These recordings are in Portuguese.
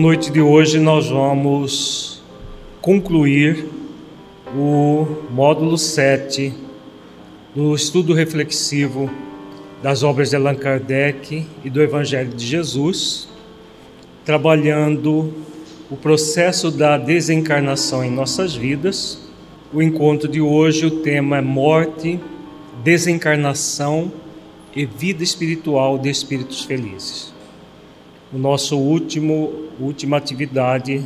Noite de hoje nós vamos concluir o módulo 7 do estudo reflexivo das obras de Allan Kardec e do Evangelho de Jesus, trabalhando o processo da desencarnação em nossas vidas. O encontro de hoje, o tema é morte, desencarnação e vida espiritual de espíritos felizes. O nosso último última atividade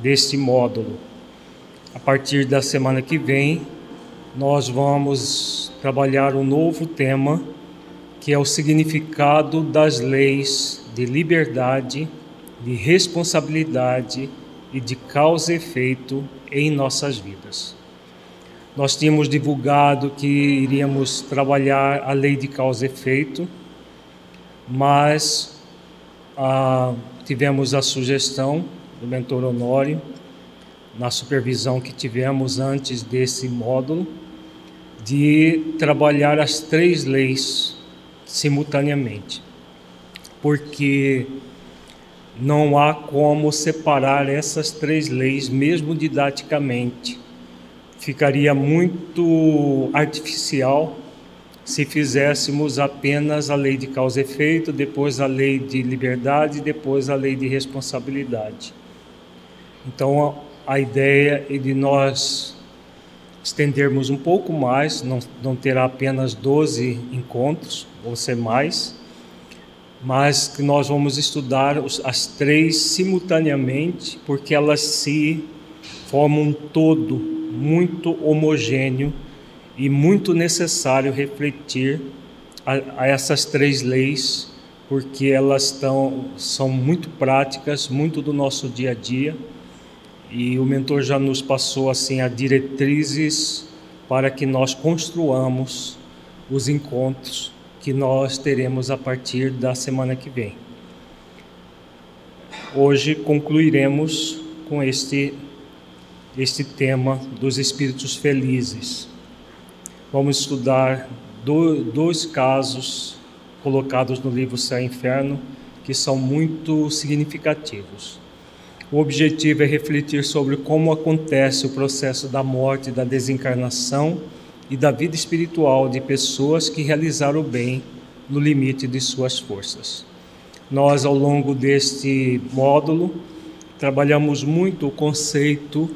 deste módulo. A partir da semana que vem, nós vamos trabalhar um novo tema, que é o significado das leis de liberdade, de responsabilidade e de causa e efeito em nossas vidas. Nós tínhamos divulgado que iríamos trabalhar a lei de causa e efeito, mas ah, tivemos a sugestão do mentor Honório, na supervisão que tivemos antes desse módulo, de trabalhar as três leis simultaneamente, porque não há como separar essas três leis, mesmo didaticamente. Ficaria muito artificial se fizéssemos apenas a lei de causa e efeito, depois a lei de liberdade, depois a lei de responsabilidade. Então, a ideia é de nós estendermos um pouco mais, não, não terá apenas 12 encontros, vão ser mais, mas que nós vamos estudar as três simultaneamente, porque elas se formam um todo muito homogêneo e muito necessário refletir a, a essas três leis, porque elas estão, são muito práticas, muito do nosso dia a dia, e o mentor já nos passou assim as diretrizes para que nós construamos os encontros que nós teremos a partir da semana que vem. Hoje concluiremos com este este tema dos espíritos felizes. Vamos estudar dois casos colocados no livro Céu e Inferno que são muito significativos. O objetivo é refletir sobre como acontece o processo da morte, da desencarnação e da vida espiritual de pessoas que realizaram o bem no limite de suas forças. Nós, ao longo deste módulo, trabalhamos muito o conceito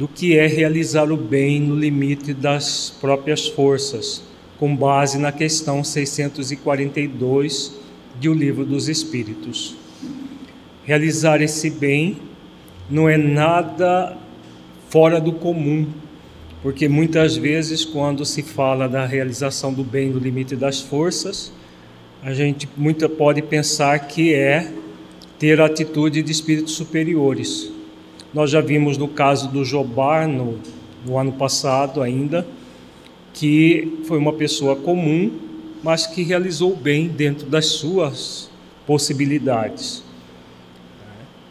do que é realizar o bem no limite das próprias forças, com base na questão 642 de O Livro dos Espíritos. Realizar esse bem não é nada fora do comum, porque muitas vezes, quando se fala da realização do bem no limite das forças, a gente muita pode pensar que é ter a atitude de espíritos superiores. Nós já vimos no caso do Jobar, no, no ano passado ainda, que foi uma pessoa comum, mas que realizou bem dentro das suas possibilidades.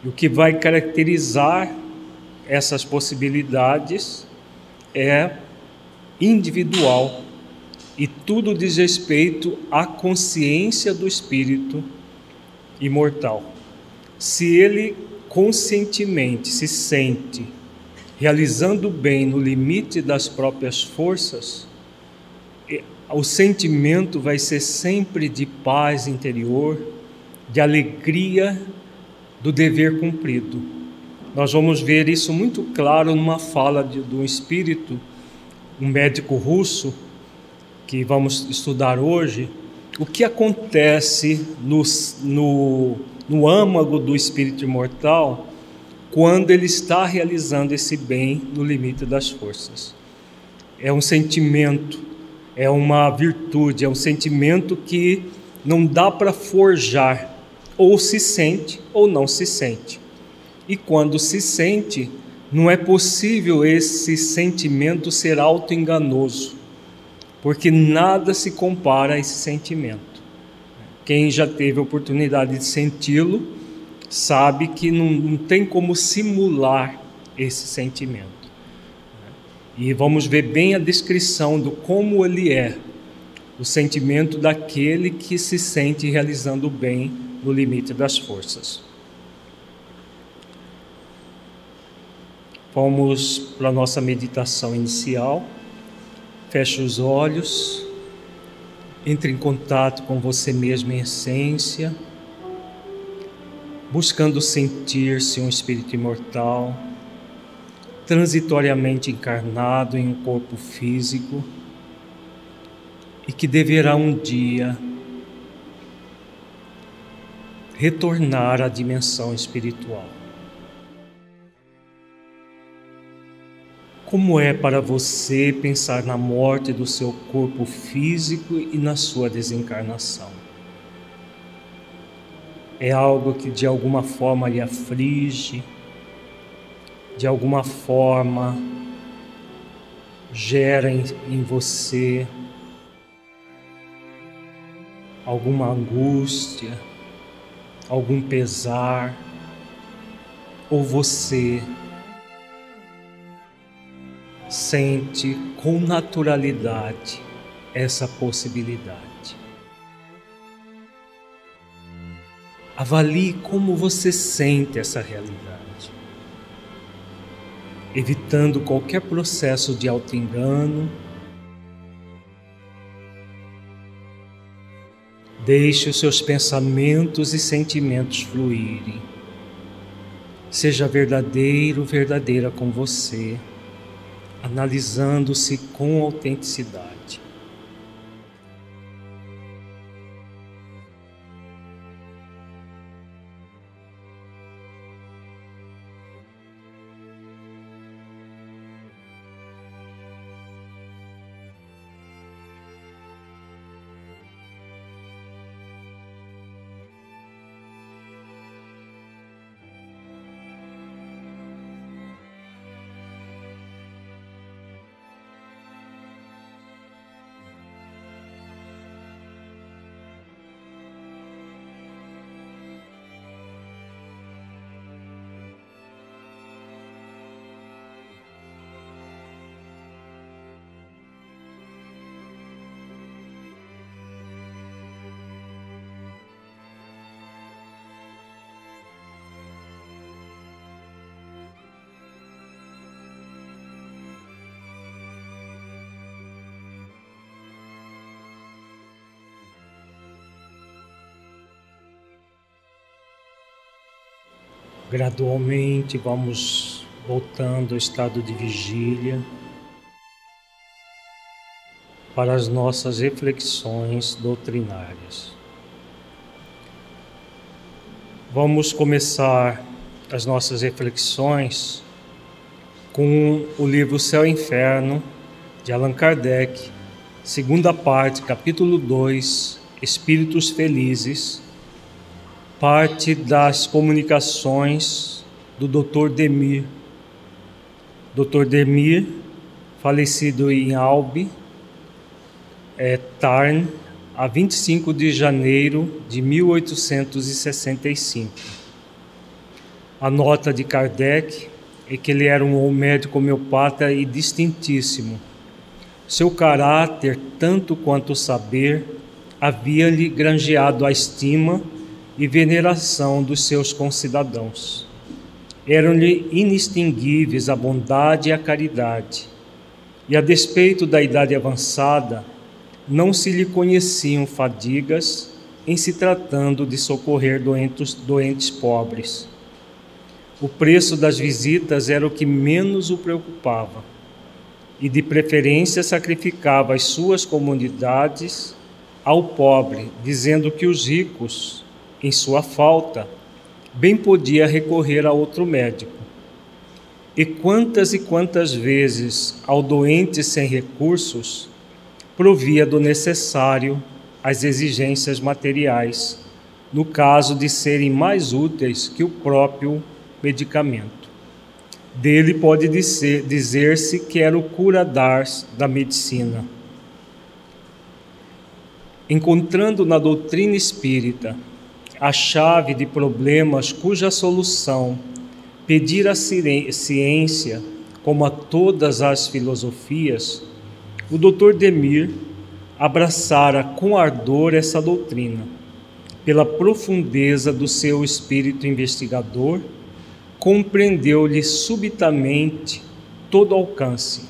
E o que vai caracterizar essas possibilidades é individual e tudo diz respeito à consciência do espírito imortal. Se ele conscientemente se sente realizando o bem no limite das próprias forças, o sentimento vai ser sempre de paz interior, de alegria do dever cumprido. Nós vamos ver isso muito claro numa fala de, um espírito, um médico russo, que vamos estudar hoje, o que acontece no, no no âmago do espírito imortal quando ele está realizando esse bem no limite das forças. É um sentimento, é uma virtude, é um sentimento que não dá para forjar, ou se sente ou não se sente. E quando se sente, não é possível esse sentimento ser auto-enganoso, porque nada se compara a esse sentimento. Quem já teve a oportunidade de senti-lo sabe que não, não tem como simular esse sentimento. E vamos ver bem a descrição do como ele é, o sentimento daquele que se sente realizando o bem no limite das forças. Vamos para a nossa meditação inicial. Feche os olhos, entre em contato com você mesmo em essência, buscando sentir-se um espírito imortal, transitoriamente encarnado em um corpo físico e que deverá um dia retornar à dimensão espiritual. Como é para você pensar na morte do seu corpo físico e na sua desencarnação? É algo que de alguma forma lhe aflige, de alguma forma gera em, você alguma angústia, algum pesar, ou você sente com naturalidade essa possibilidade. Avalie como você sente essa realidade, evitando qualquer processo de auto-engano. Deixe os seus pensamentos e sentimentos fluírem. Seja verdadeiro, verdadeira com você analisando-se com autenticidade. Gradualmente vamos voltando ao estado de vigília para as nossas reflexões doutrinárias. Vamos começar as nossas reflexões com o livro Céu e Inferno de Allan Kardec, segunda parte, capítulo 2, Espíritos Felizes parte das comunicações do Dr. Demir. Dr. Demir, falecido em Albi, é, Tarn, a 25 de janeiro de 1865. A nota de Kardec é que ele era um médico homeopata e distintíssimo. Seu caráter, tanto quanto o saber, havia-lhe granjeado a estima e veneração dos seus concidadãos. Eram-lhe inextinguíveis a bondade e a caridade, e a despeito da idade avançada, não se lhe conheciam fadigas em se tratando de socorrer doentes, doentes pobres. O preço das visitas era o que menos o preocupava, e de preferência sacrificava as suas comunidades ao pobre, dizendo que os ricos em sua falta, bem podia recorrer a outro médico. E quantas e quantas vezes ao doente sem recursos provia do necessário as exigências materiais, no caso de serem mais úteis que o próprio medicamento. Dele pode dizer-se que era o curador da medicina. Encontrando na doutrina espírita a chave de problemas cuja solução pedir à ciência, como a todas as filosofias, o Dr. Demir abraçara com ardor essa doutrina, pela profundeza do seu espírito investigador compreendeu-lhe subitamente todo alcance,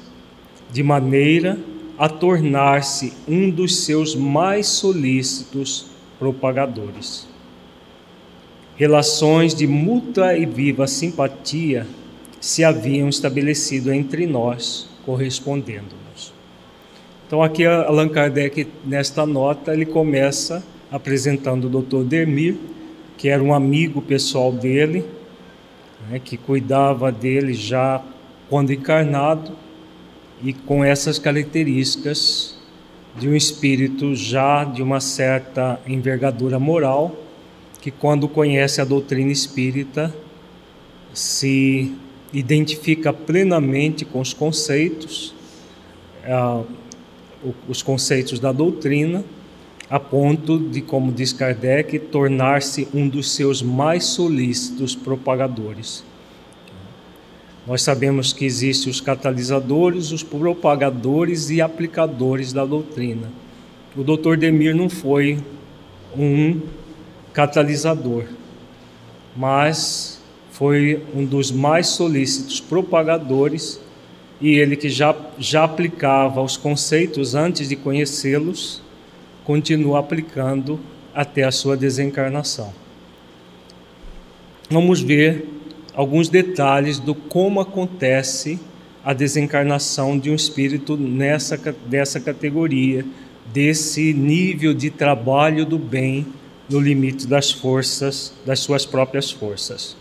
de maneira a tornar-se um dos seus mais solícitos propagadores. Relações de mútua e viva simpatia se haviam estabelecido entre nós, correspondendo-nos. Então, aqui Allan Kardec, nesta nota, ele começa apresentando o Dr. Demir, que era um amigo pessoal dele, né, que cuidava dele já quando encarnado e com essas características de um espírito já de uma certa envergadura moral, que quando conhece a doutrina espírita se identifica plenamente com os conceitos, uh, os conceitos da doutrina, a ponto de, como diz Kardec, tornar-se um dos seus mais solícitos propagadores. Nós sabemos que existem os catalisadores, os propagadores e aplicadores da doutrina. O Dr. Demir não foi um catalisador, mas foi um dos mais solícitos propagadores e ele que já, já aplicava os conceitos antes de conhecê-los, continua aplicando até a sua desencarnação. Vamos ver alguns detalhes do como acontece a desencarnação de um espírito nessa dessa categoria, desse nível de trabalho do bem no limite das forças, das suas próprias forças.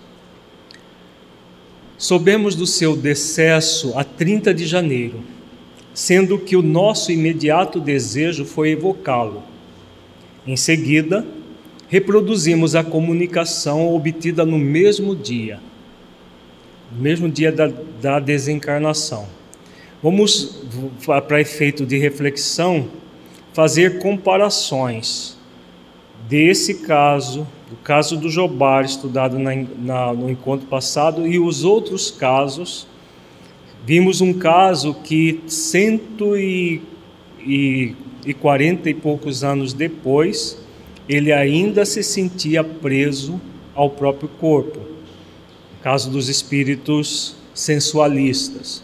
Soubemos do seu decesso a 30 de janeiro, sendo que o nosso imediato desejo foi evocá-lo. Em seguida, reproduzimos a comunicação obtida no mesmo dia no mesmo dia da, da desencarnação. Vamos, para efeito de reflexão, fazer comparações desse caso, do caso do Jobar, estudado na, na, no encontro passado, e os outros casos. Vimos um caso que cento e, e, e quarenta e poucos anos depois, ele ainda se sentia preso ao próprio corpo caso dos espíritos sensualistas,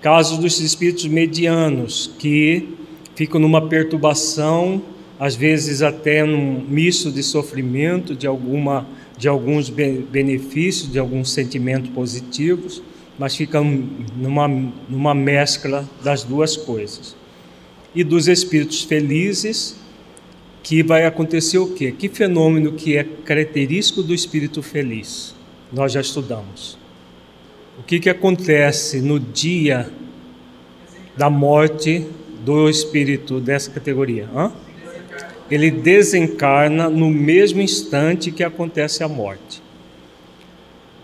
caso dos espíritos medianos que ficam numa perturbação, às vezes até num misto de sofrimento, de alguma de alguns benefícios, de alguns sentimentos positivos, mas ficam numa numa mescla das duas coisas. E dos espíritos felizes, que vai acontecer o quê? Que fenômeno que é característico do espírito feliz? nós já estudamos. O que, que acontece no dia da morte do espírito dessa categoria? Hã? Ele desencarna no mesmo instante que acontece a morte.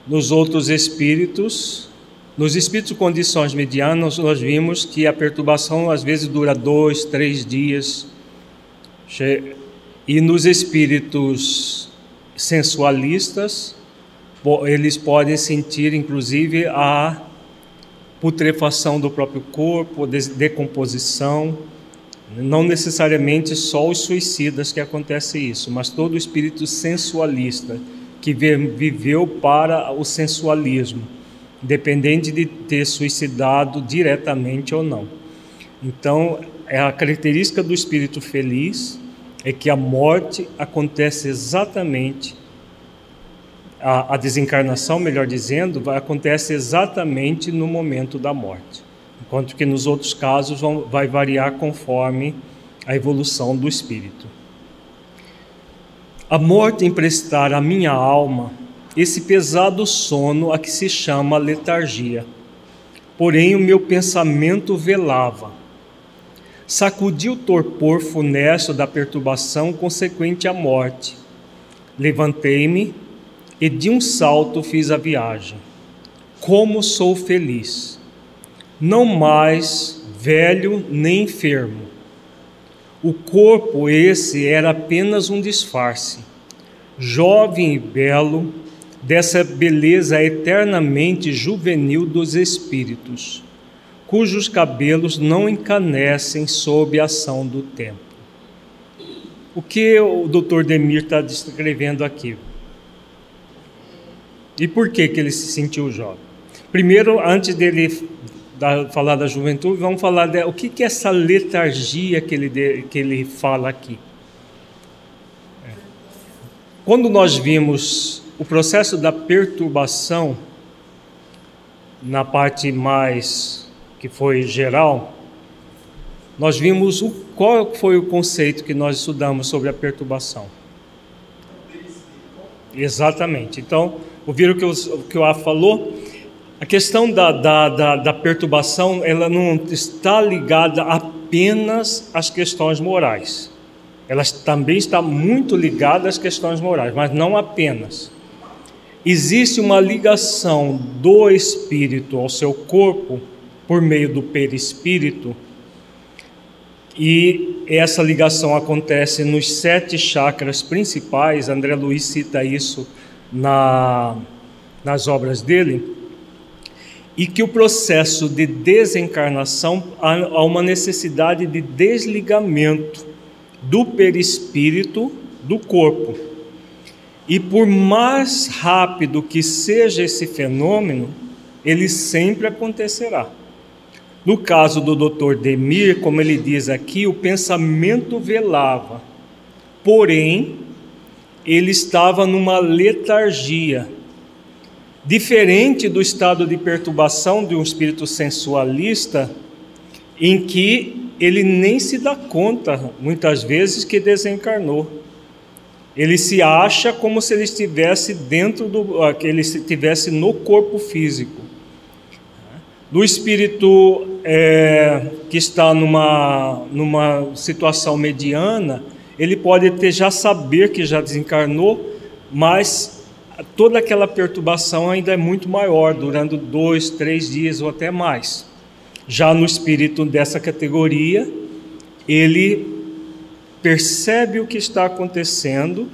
Nos outros espíritos, nos espíritos de condições medianas, nós vimos que a perturbação às vezes dura dois, três dias. E nos espíritos sensualistas, eles podem sentir inclusive a putrefação do próprio corpo, decomposição. Não necessariamente só os suicidas que acontece isso, mas todo o espírito sensualista que viveu para o sensualismo, independente de ter suicidado diretamente ou não. Então, é a característica do espírito feliz é que a morte acontece exatamente a, desencarnação, melhor dizendo, acontece exatamente no momento da morte, enquanto que nos outros casos vão, vai variar conforme a evolução do espírito. A morte emprestar à minha alma esse pesado sono a que se chama letargia. Porém, o meu pensamento velava. Sacudi o torpor funesto da perturbação consequente à morte. Levantei-me e de um salto fiz a viagem. Como sou feliz! Não mais velho nem enfermo. O corpo esse era apenas um disfarce, jovem e belo, dessa beleza eternamente juvenil dos espíritos, cujos cabelos não encanecem sob a ação do tempo. O que o Dr. Demir está descrevendo aqui? E por que, que ele se sentiu jovem? Primeiro, antes dele da, falar da juventude, vamos falar de, o que, que é essa letargia que ele, de, que ele fala aqui. É. Quando nós vimos o processo da perturbação, na parte mais que foi geral, nós vimos o, qual foi o conceito que nós estudamos sobre a perturbação. Exatamente. Então, ouviram o que o, que o A falou? A questão da, da, da, da perturbação, ela não está ligada apenas às questões morais. Ela também está muito ligada às questões morais, mas não apenas. Existe uma ligação do espírito ao seu corpo por meio do perispírito, e essa ligação acontece nos sete chakras principais. André Luiz cita isso na, nas obras dele e que o processo de desencarnação há uma necessidade de desligamento do perispírito do corpo. E por mais rápido que seja esse fenômeno, ele sempre acontecerá. No caso do Dr. Demir, como ele diz aqui, o pensamento velava, porém, ele estava numa letargia diferente do estado de perturbação de um espírito sensualista, em que ele nem se dá conta, muitas vezes, que desencarnou. Ele se acha como se ele estivesse dentro do, ah, ele estivesse no corpo físico. Do espírito é, que está numa, numa situação mediana, ele pode até já saber que já desencarnou, mas toda aquela perturbação ainda é muito maior, durando dois, três dias ou até mais. Já no espírito dessa categoria, ele percebe o que está acontecendo,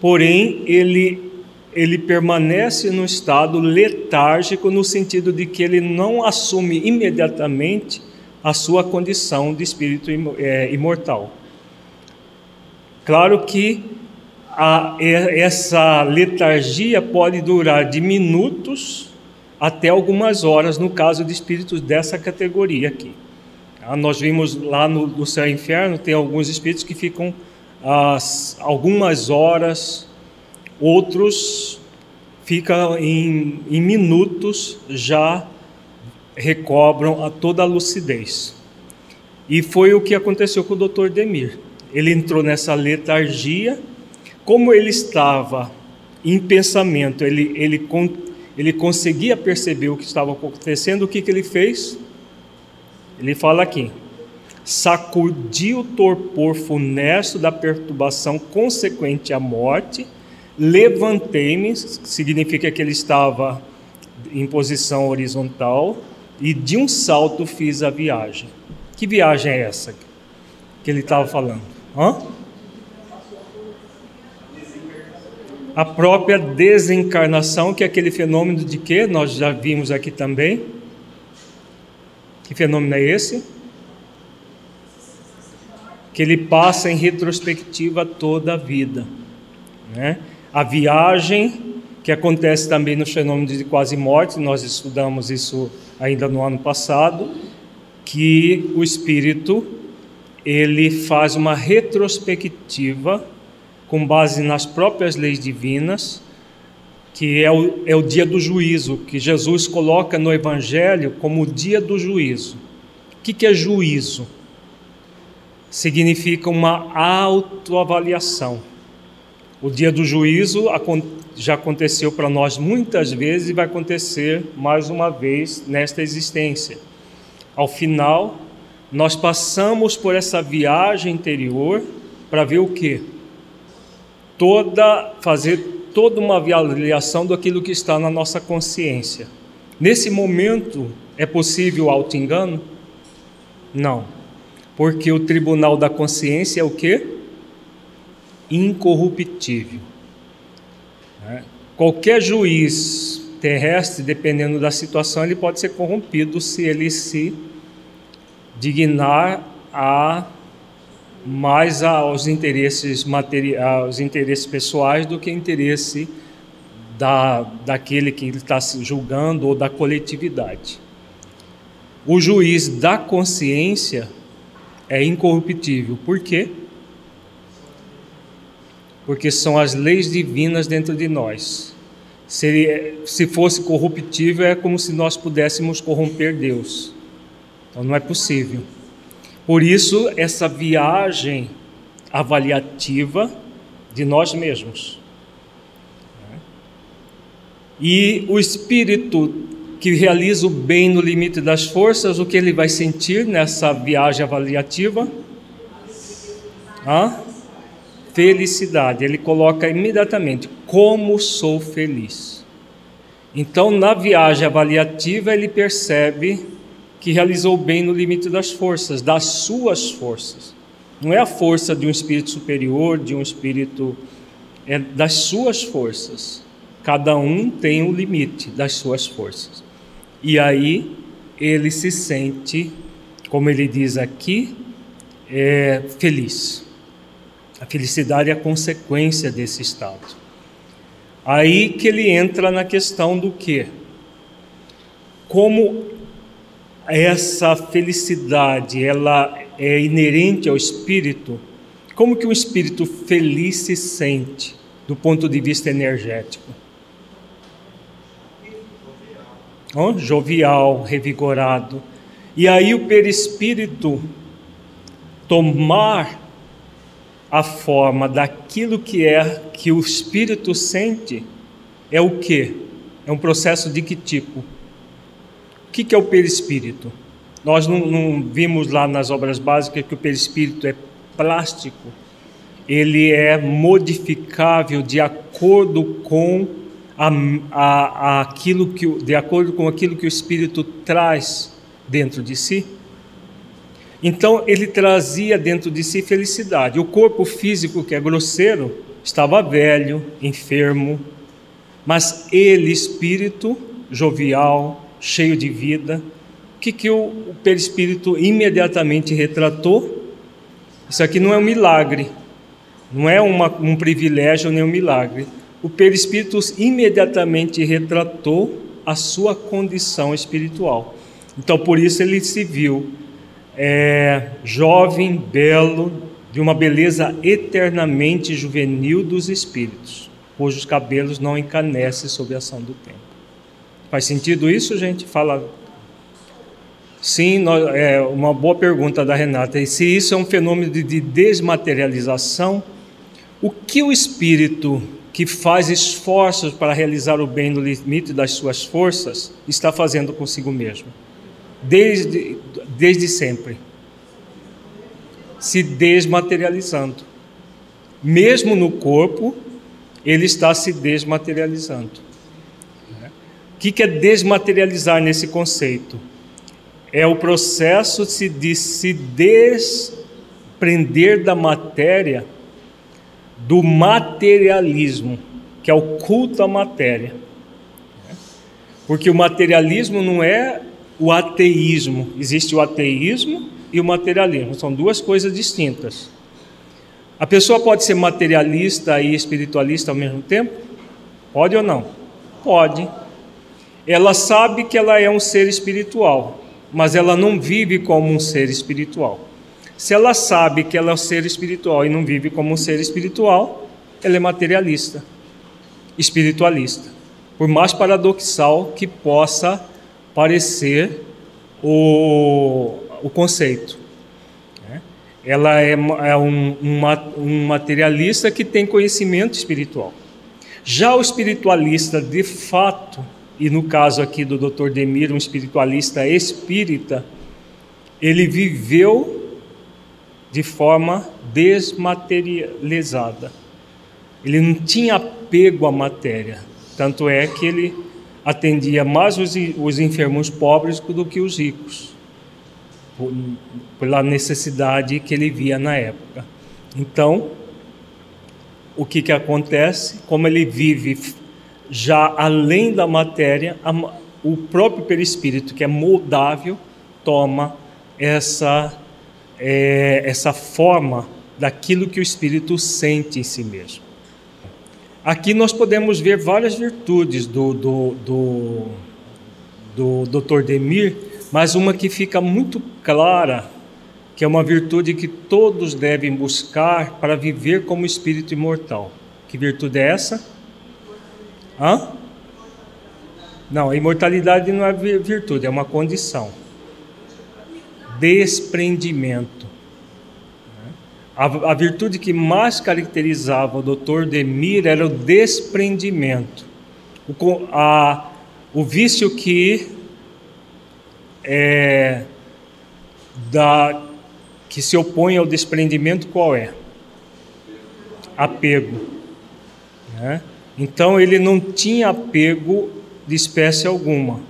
porém ele ele permanece no estado letárgico no sentido de que ele não assume imediatamente a sua condição de espírito é, imortal. Claro que a, essa letargia pode durar de minutos até algumas horas, no caso de espíritos dessa categoria aqui. Ah, nós vimos lá no, no céu e inferno, tem alguns espíritos que ficam as, algumas horas, outros ficam em, em minutos, já recobram a toda a lucidez. E foi o que aconteceu com o Dr. Demir. Ele entrou nessa letargia como ele estava em pensamento, ele, ele, ele conseguia perceber o que estava acontecendo, o que, que ele fez? Ele fala aqui: sacudiu o torpor funesto da perturbação consequente à morte, levantei-me, significa que ele estava em posição horizontal, e de um salto fiz a viagem. Que viagem é essa que ele estava falando? Hã? A própria desencarnação, que é aquele fenômeno de que nós já vimos aqui também. Que fenômeno é esse? Que ele passa em retrospectiva toda a vida. Né? A viagem, que acontece também no fenômeno de quase morte, nós estudamos isso ainda no ano passado, que o espírito ele faz uma retrospectiva com base nas próprias leis divinas, que é o, é o dia do juízo, que Jesus coloca no Evangelho como o dia do juízo. O que, que é juízo? Significa uma autoavaliação. O dia do juízo já aconteceu para nós muitas vezes e vai acontecer mais uma vez nesta existência. Ao final, nós passamos por essa viagem interior para ver o que? Toda fazer toda uma avaliação daquilo que está na nossa consciência. Nesse momento é possível auto-engano? Não. Porque o tribunal da consciência é o que? Incorruptível. É. Qualquer juiz terrestre, dependendo da situação, ele pode ser corrompido se ele se dignar a mais aos interesses aos interesses pessoais do que interesse da, daquele que ele está se julgando ou da coletividade. O juiz da consciência é incorruptível. Por quê? Porque são as leis divinas dentro de nós. Se, se fosse corruptível, é como se nós pudéssemos corromper Deus. Então não é possível. Por isso, essa viagem avaliativa de nós mesmos. E o espírito que realiza o bem no limite das forças, o que ele vai sentir nessa viagem avaliativa? Hã? Felicidade. Ele coloca imediatamente: como sou feliz. Então, na viagem avaliativa, ele percebe que realizou o bem no limite das forças, das suas forças. Não é a força de um espírito superior, de um espírito. É das suas forças. Cada um tem o um limite das suas forças. E aí ele se sente, como ele diz aqui, é, feliz. A felicidade é a consequência desse estado. Aí que ele entra na questão do que? Como essa felicidade ela é inerente ao espírito, como que o espírito feliz se sente do ponto de vista energético? Oh, jovial, revigorado. E aí o perispírito tomar a forma daquilo que é que o espírito sente é o que? É um processo de que tipo? Que, que é o perispírito? Nós não, não vimos lá nas obras básicas que o perispírito é plástico, ele é modificável de acordo com a, a, a aquilo que, de acordo com aquilo que o espírito traz dentro de si. Então ele trazia dentro de si felicidade. O corpo físico, que é grosseiro, estava velho, enfermo, mas ele, espírito jovial, cheio de vida, que, que o, o perispírito imediatamente retratou? Isso aqui não é um milagre, não é uma, um privilégio nem um milagre. O perispírito imediatamente retratou a sua condição espiritual. Então, por isso ele se viu é, jovem, belo, de uma beleza eternamente juvenil dos espíritos, cujos cabelos não encanecem sob a ação do tempo. Faz sentido isso, gente? Fala Sim, nós, é uma boa pergunta da Renata. E se isso é um fenômeno de, de desmaterialização, o que o espírito que faz esforços para realizar o bem no limite das suas forças está fazendo consigo mesmo? Desde, desde sempre. Se desmaterializando. Mesmo no corpo, ele está se desmaterializando. O que é desmaterializar nesse conceito? é o processo de se desprender da matéria, do materialismo, que é o culto à matéria. Porque o materialismo não é o ateísmo, existe o ateísmo e o materialismo, são duas coisas distintas. A pessoa pode ser materialista e espiritualista ao mesmo tempo? Pode ou não? Pode. Ela sabe que ela é um ser espiritual, mas ela não vive como um ser espiritual. Se ela sabe que ela é um ser espiritual e não vive como um ser espiritual, ela é materialista, espiritualista. Por mais paradoxal que possa parecer o, o conceito. Né? Ela é, é um, um materialista que tem conhecimento espiritual. Já o espiritualista, de fato, e no caso aqui do Dr. Demir, um espiritualista espírita, ele viveu de forma desmaterializada. Ele não tinha apego à matéria, tanto é que ele atendia mais os, os enfermos pobres do que os ricos, por, pela necessidade que ele via na época. Então, o que, que acontece? Como ele vive já além da matéria, a, o próprio perispírito, que é moldável, toma essa, é, essa forma daquilo que o espírito sente em si mesmo. Aqui nós podemos ver várias virtudes do, do, do, do Dr. Demir, mas uma que fica muito clara, que é uma virtude que todos devem buscar para viver como espírito imortal. Que virtude é essa? Hã? Não, a imortalidade não é virtude, é uma condição. Desprendimento. A, a virtude que mais caracterizava o Dr. Demir era o desprendimento. O, a, o vício que é, da, que se opõe ao desprendimento qual é? Apego. Né? Então ele não tinha apego de espécie alguma,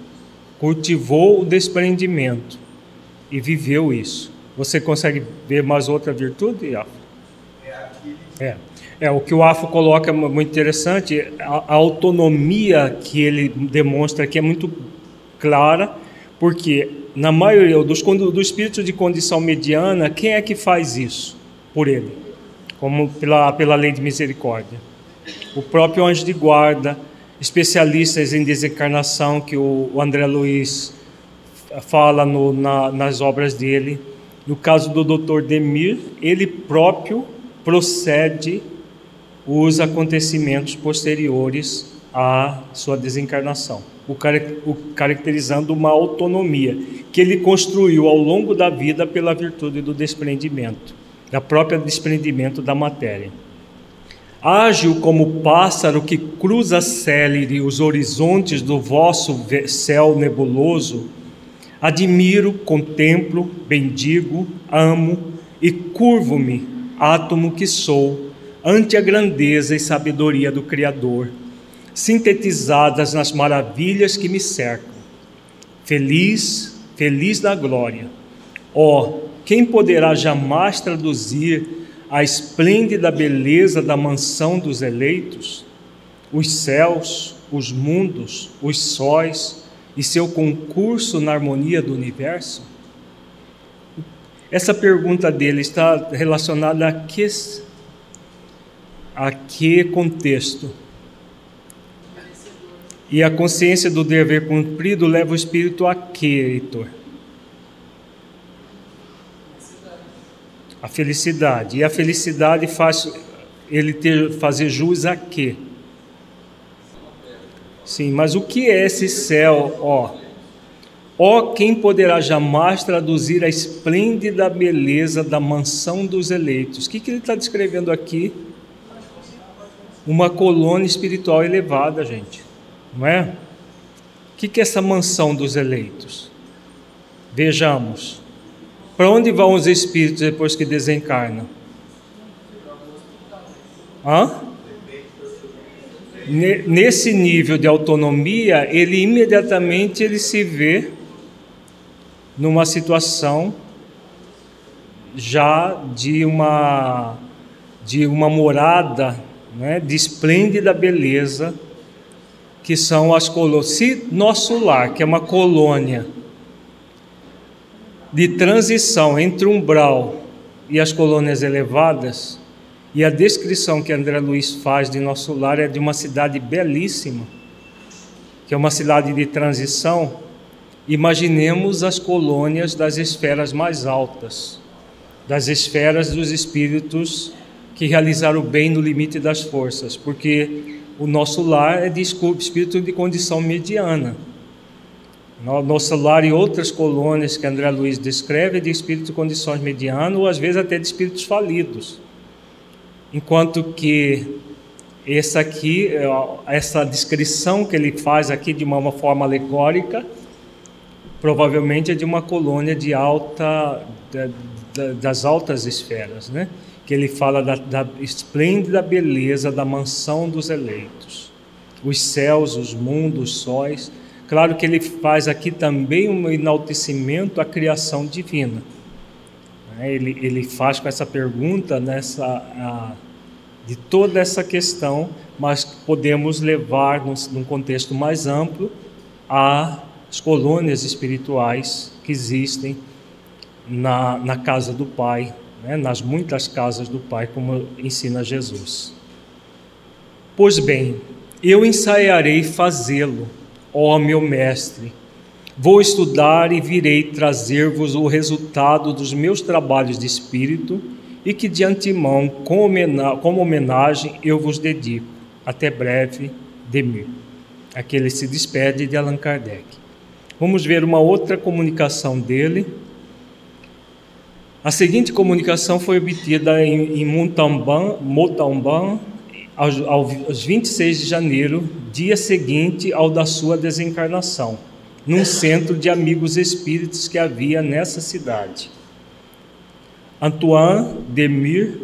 cultivou o desprendimento e viveu isso. Você consegue ver mais outra virtude, Afo? É. É, o que o Afo coloca é muito interessante, a, autonomia que ele demonstra aqui é muito clara, porque na maioria dos do espírito de condição mediana, quem é que faz isso por ele? Como pela, pela lei de misericórdia. O próprio anjo de guarda, especialistas em desencarnação que o, André Luiz fala no, na, nas obras dele. No caso do Dr. Demir, ele próprio procede os acontecimentos posteriores à sua desencarnação, o, o caracterizando uma autonomia que ele construiu ao longo da vida pela virtude do desprendimento, da própria desprendimento da matéria. Ágil como pássaro que cruza célere os horizontes do vosso céu nebuloso, Admiro, contemplo, bendigo, amo e curvo-me, átomo que sou, ante a grandeza e sabedoria do Criador, sintetizadas nas maravilhas que me cercam. Feliz, feliz da glória. Ó, oh, quem poderá jamais traduzir a esplêndida beleza da mansão dos eleitos? Os céus, os mundos, os sóis, e seu concurso na harmonia do universo? Essa pergunta dele está relacionada a que, a que contexto? E a consciência do dever cumprido leva o espírito a que, Heitor? A felicidade. E a felicidade faz ele ter, fazer jus a quê? Sim, mas o que é esse céu, ó? Ó, quem poderá jamais traduzir a esplêndida beleza da mansão dos eleitos? O que, que ele está descrevendo aqui? Uma colônia espiritual elevada, gente, não é? O que, que é essa mansão dos eleitos? Vejamos. Para onde vão os espíritos depois que desencarnam? Hã? nesse nível de autonomia, ele imediatamente ele se vê numa situação já de uma de uma morada, né, de esplêndida beleza, que são as colônias. Se nosso lar, que é uma colônia de transição entre umbral e as colônias elevadas, e a descrição que André Luiz faz de nosso lar é de uma cidade belíssima, que é uma cidade de transição. Imaginemos as colônias das esferas mais altas, das esferas dos espíritos que realizaram o bem no limite das forças, porque o nosso lar é de espírito de condição mediana. Nosso lar e outras colônias que André Luiz descreve é de espírito de condições medianas ou às vezes até de espíritos falidos enquanto que essa aqui, é, essa descrição que ele faz aqui de uma forma alegórica, provavelmente é de uma colônia de alta, das altas esferas, né? Que ele fala da, da esplêndida beleza da mansão dos eleitos, os céus, os mundos, os sóis. Claro que ele faz aqui também um enaltecimento à criação divina. Né? Ele, ele faz com essa pergunta nessa a, de toda essa questão, mas podemos levar num, num contexto mais amplo às colônias espirituais que existem na, na casa do Pai, né? nas muitas casas do Pai, como ensina Jesus. Pois bem, eu ensaiarei fazê-lo, ó meu mestre. Vou estudar e virei trazer-vos o resultado dos meus trabalhos de espírito e que de antemão, como homenagem, eu vos dedico. Até breve, Demir. Aqui ele se despede de Allan Kardec. Vamos ver uma outra comunicação dele. A seguinte comunicação foi obtida em, em aos, aos 26 de janeiro, dia seguinte ao da sua desencarnação, num centro de amigos espíritos que havia nessa cidade. Antoine Demir,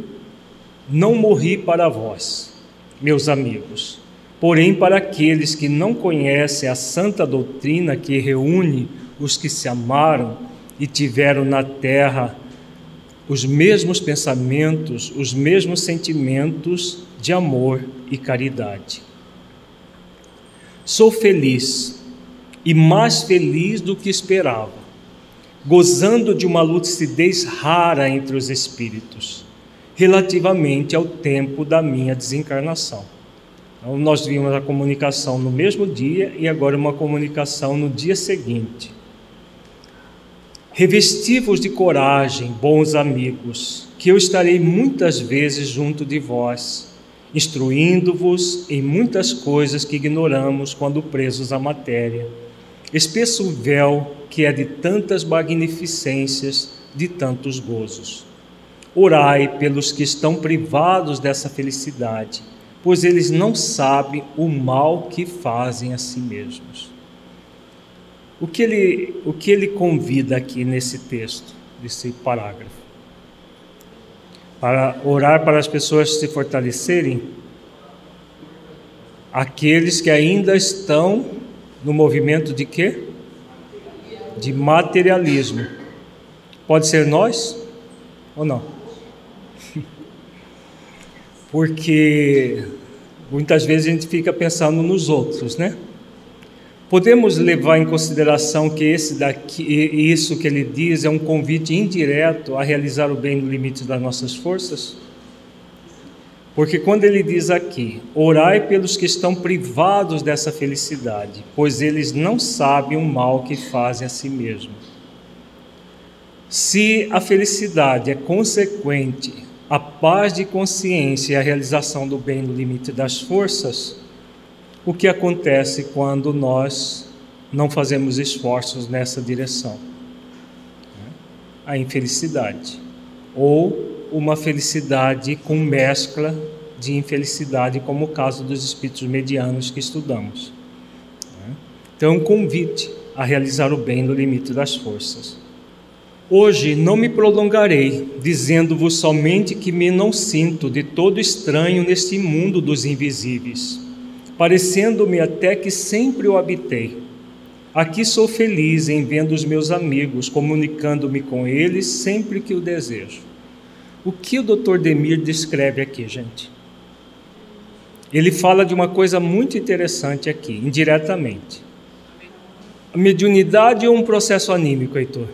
não morri para vós, meus amigos, porém para aqueles que não conhecem a santa doutrina que reúne os que se amaram e tiveram na terra os mesmos pensamentos, os mesmos sentimentos de amor e caridade. Sou feliz e mais feliz do que esperava, gozando de uma lucidez rara entre os espíritos, relativamente ao tempo da minha desencarnação. Então, nós vimos a comunicação no mesmo dia e agora uma comunicação no dia seguinte. Revestivos de coragem, bons amigos, que eu estarei muitas vezes junto de vós instruindo-vos em muitas coisas que ignoramos quando presos à matéria. Espesso véu que é de tantas magnificências, de tantos gozos. Orai pelos que estão privados dessa felicidade, pois eles não sabem o mal que fazem a si mesmos. O que ele, o que ele convida aqui nesse texto, nesse parágrafo? para orar para as pessoas se fortalecerem, aqueles que ainda estão no movimento de quê? De materialismo. Pode ser nós ou não? Porque muitas vezes a gente fica pensando nos outros, né? Podemos levar em consideração que esse daqui, isso que ele diz é um convite indireto a realizar o bem no limite das nossas forças? Porque quando ele diz aqui: orai pelos que estão privados dessa felicidade, pois eles não sabem o mal que fazem a si mesmos. Se a felicidade é consequente à paz de consciência e à realização do bem no limite das forças, o que acontece quando nós não fazemos esforços nessa direção? A infelicidade, ou uma felicidade com mescla de infelicidade, como o caso dos espíritos medianos que estudamos. Então, convite a realizar o bem no limite das forças. Hoje não me prolongarei, dizendo-vos somente que me não sinto de todo estranho neste mundo dos invisíveis parecendo-me até que sempre o habitei. Aqui sou feliz em vendo os meus amigos, comunicando-me com eles sempre que o desejo. O que o Dr. Demir descreve aqui, gente? Ele fala de uma coisa muito interessante aqui, indiretamente. A mediunidade é um processo anímico, Heitor.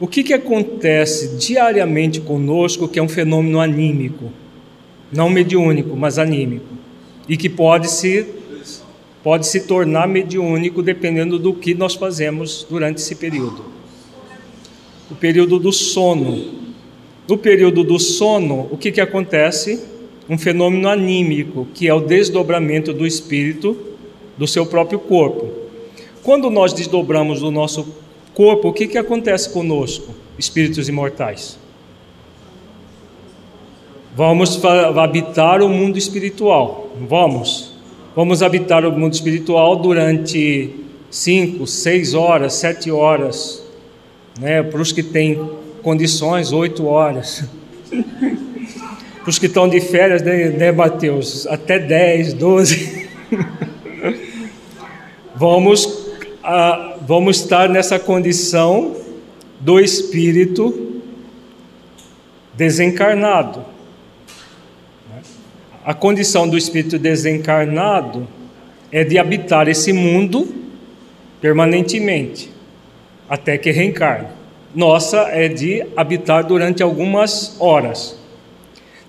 O que, que acontece diariamente conosco que é um fenômeno anímico? Não mediúnico, mas anímico e que pode se, pode se tornar mediúnico dependendo do que nós fazemos durante esse período. O período do sono. No período do sono, o que, que acontece? Um fenômeno anímico, que é o desdobramento do espírito do seu próprio corpo. Quando nós desdobramos o nosso corpo, o que, que acontece conosco, espíritos imortais? Vamos habitar o mundo espiritual. Vamos. Vamos habitar o mundo espiritual durante cinco, seis horas, sete horas, né? Para os que têm condições, oito horas. Para os que estão de férias, né, né Mateus? Até dez, doze. vamos, vamos estar nessa condição do espírito desencarnado. A condição do espírito desencarnado é de habitar esse mundo permanentemente, até que reencarne. Nossa é de habitar durante algumas horas.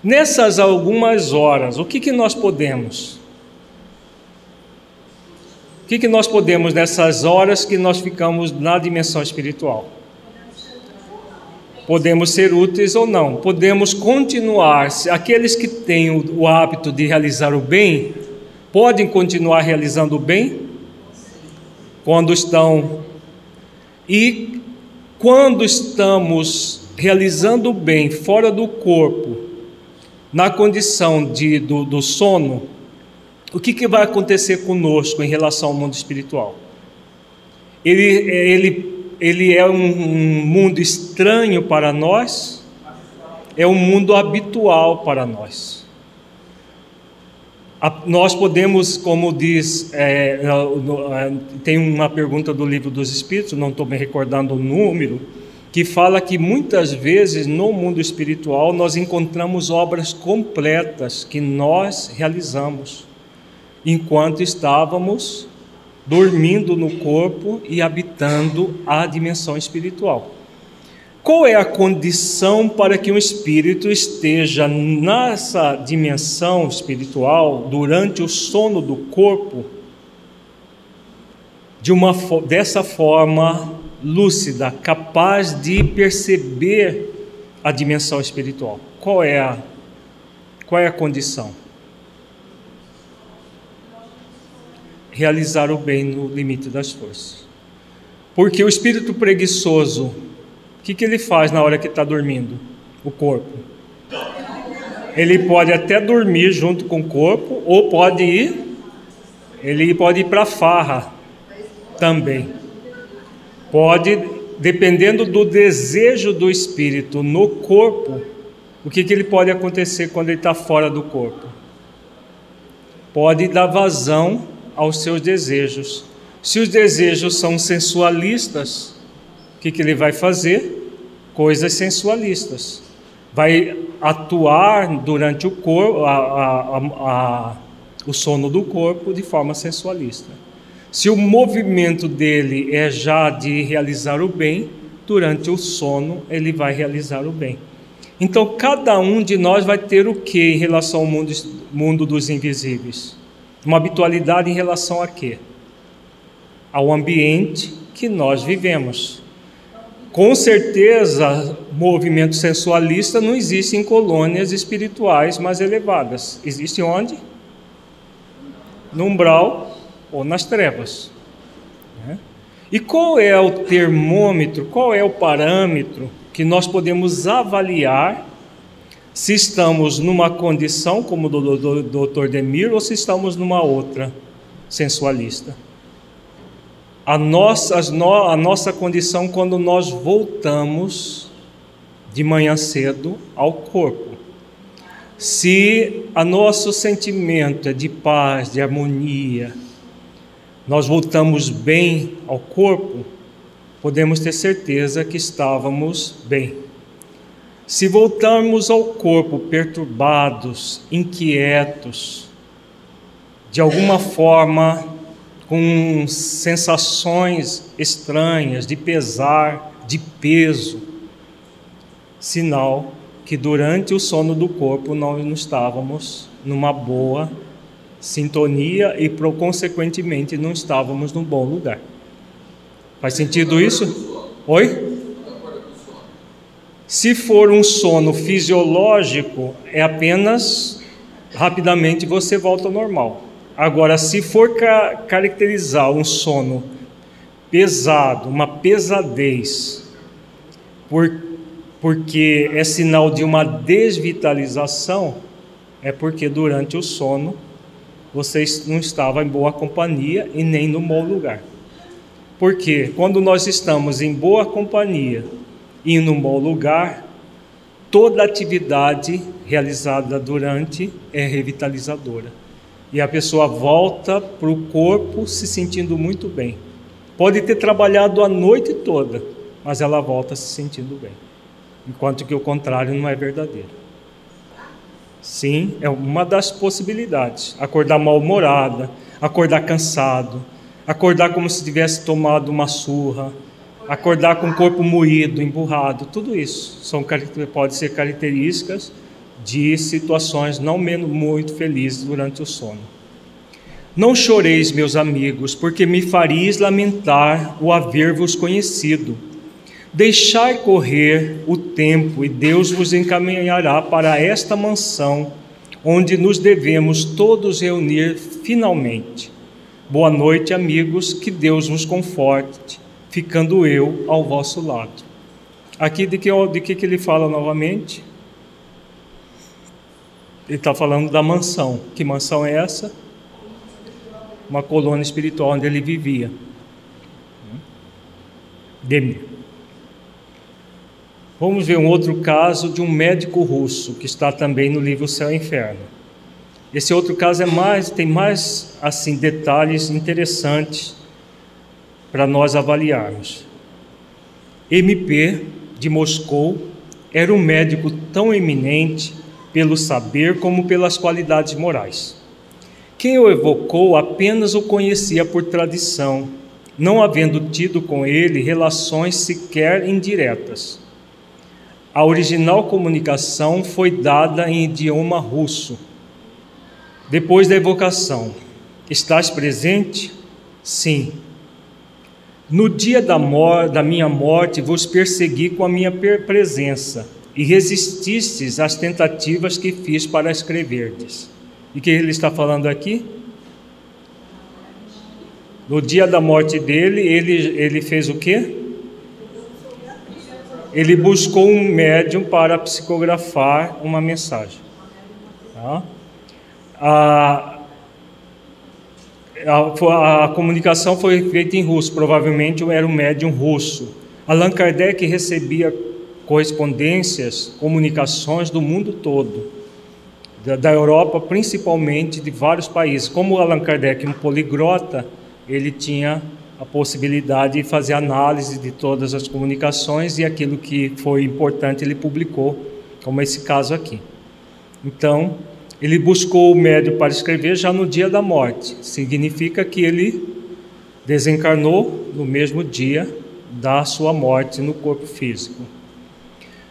Nessas algumas horas, o que, que nós podemos? O que, que nós podemos nessas horas que nós ficamos na dimensão espiritual? Podemos ser úteis ou não, podemos continuar. Aqueles que têm o, hábito de realizar o bem, podem continuar realizando o bem quando estão. E quando estamos realizando o bem fora do corpo, na condição de, do, do sono, o que, que vai acontecer conosco em relação ao mundo espiritual? Ele, ele, ele é um, um mundo estranho para nós, é um mundo habitual para nós. A, nós podemos, como diz, é, tem uma pergunta do livro dos Espíritos, não estou me recordando o número, que fala que muitas vezes no mundo espiritual nós encontramos obras completas que nós realizamos enquanto estávamos dormindo no corpo e habitando a dimensão espiritual. Qual é a condição para que um espírito esteja nessa dimensão espiritual durante o sono do corpo de uma dessa forma lúcida, capaz de perceber a dimensão espiritual? Qual é a qual é a condição? Realizar o bem no limite das forças. Porque o espírito preguiçoso, o que, que ele faz na hora que está dormindo? O corpo. Ele pode até dormir junto com o corpo, ou pode ir, ele pode ir para farra também. Pode, dependendo do desejo do espírito no corpo, o que, que ele pode acontecer quando ele está fora do corpo? Pode dar vazão aos seus desejos. Se os desejos são sensualistas, o que, que ele vai fazer? Coisas sensualistas. Vai atuar durante o corpo, a, a, a, o sono do corpo de forma sensualista. Se o movimento dele é já de realizar o bem, durante o sono ele vai realizar o bem. Então cada um de nós vai ter o que em relação ao mundo, mundo dos invisíveis? Uma habitualidade em relação a quê? Ao ambiente que nós vivemos. Com certeza, movimento sensualista não existe em colônias espirituais mais elevadas. Existe onde? No umbral ou nas trevas. Né? E qual é o termômetro, qual é o parâmetro que nós podemos avaliar se estamos numa condição como do, do, do Dr. Demir ou se estamos numa outra sensualista. A nossa, a nossa condição quando nós voltamos de manhã cedo ao corpo. Se a nosso sentimento é de paz, de harmonia, nós voltamos bem ao corpo, podemos ter certeza que estávamos bem. Se voltarmos ao corpo perturbados, inquietos, de alguma forma com sensações estranhas de pesar, de peso, sinal que durante o sono do corpo nós não estávamos numa boa sintonia e, consequentemente, não estávamos num bom lugar. Faz sentido isso? Oi? Se for um sono fisiológico, é apenas rapidamente você volta ao normal. Agora, se for ca caracterizar um sono pesado, uma pesadez, por, porque é sinal de uma desvitalização, é porque durante o sono você não estava em boa companhia e nem no bom lugar. Porque quando nós estamos em boa companhia, e num bom lugar, toda atividade realizada durante é revitalizadora. E a pessoa volta para o corpo se sentindo muito bem. Pode ter trabalhado a noite toda, mas ela volta se sentindo bem. Enquanto que o contrário não é verdadeiro. Sim, é uma das possibilidades. Acordar mal-humorada, acordar cansado, acordar como se tivesse tomado uma surra, acordar com o corpo moído, emburrado, tudo isso são pode ser características de situações não muito felizes durante o sono. Não choreis, meus amigos, porque me fareis lamentar o haver-vos conhecido. Deixai correr o tempo e Deus vos encaminhará para esta mansão, onde nos devemos todos reunir finalmente. Boa noite, amigos, que Deus vos conforte, ficando eu ao vosso lado. Aqui de que, de que, ele fala novamente? Ele está falando da mansão. Que mansão é essa? Uma colônia espiritual onde ele vivia. Demir. Vamos ver um outro caso de um médico russo que está também no livro Céu e Inferno. Esse outro caso é mais tem mais assim detalhes interessantes para nós avaliarmos. MP de Moscou era um médico tão eminente pelo saber como pelas qualidades morais. Quem o evocou apenas o conhecia por tradição, não havendo tido com ele relações sequer indiretas. A original comunicação foi dada em idioma russo. Depois da evocação, estás presente? Sim. No dia da, da minha morte vos persegui com a minha presença e resististes às tentativas que fiz para escreverdes. E que ele está falando aqui? No dia da morte dele, ele, ele fez o quê? Ele buscou um médium para psicografar uma mensagem. Tá? A, a, a, comunicação foi feita em russo, provavelmente era um médium russo. Allan Kardec recebia correspondências, comunicações do mundo todo, da, da Europa principalmente, de vários países. Como Allan Kardec, um poligrota, ele tinha a possibilidade de fazer análise de todas as comunicações e aquilo que foi importante ele publicou, como esse caso aqui. Então, ele buscou o médio para escrever já no dia da morte. Significa que ele desencarnou no mesmo dia da sua morte no corpo físico.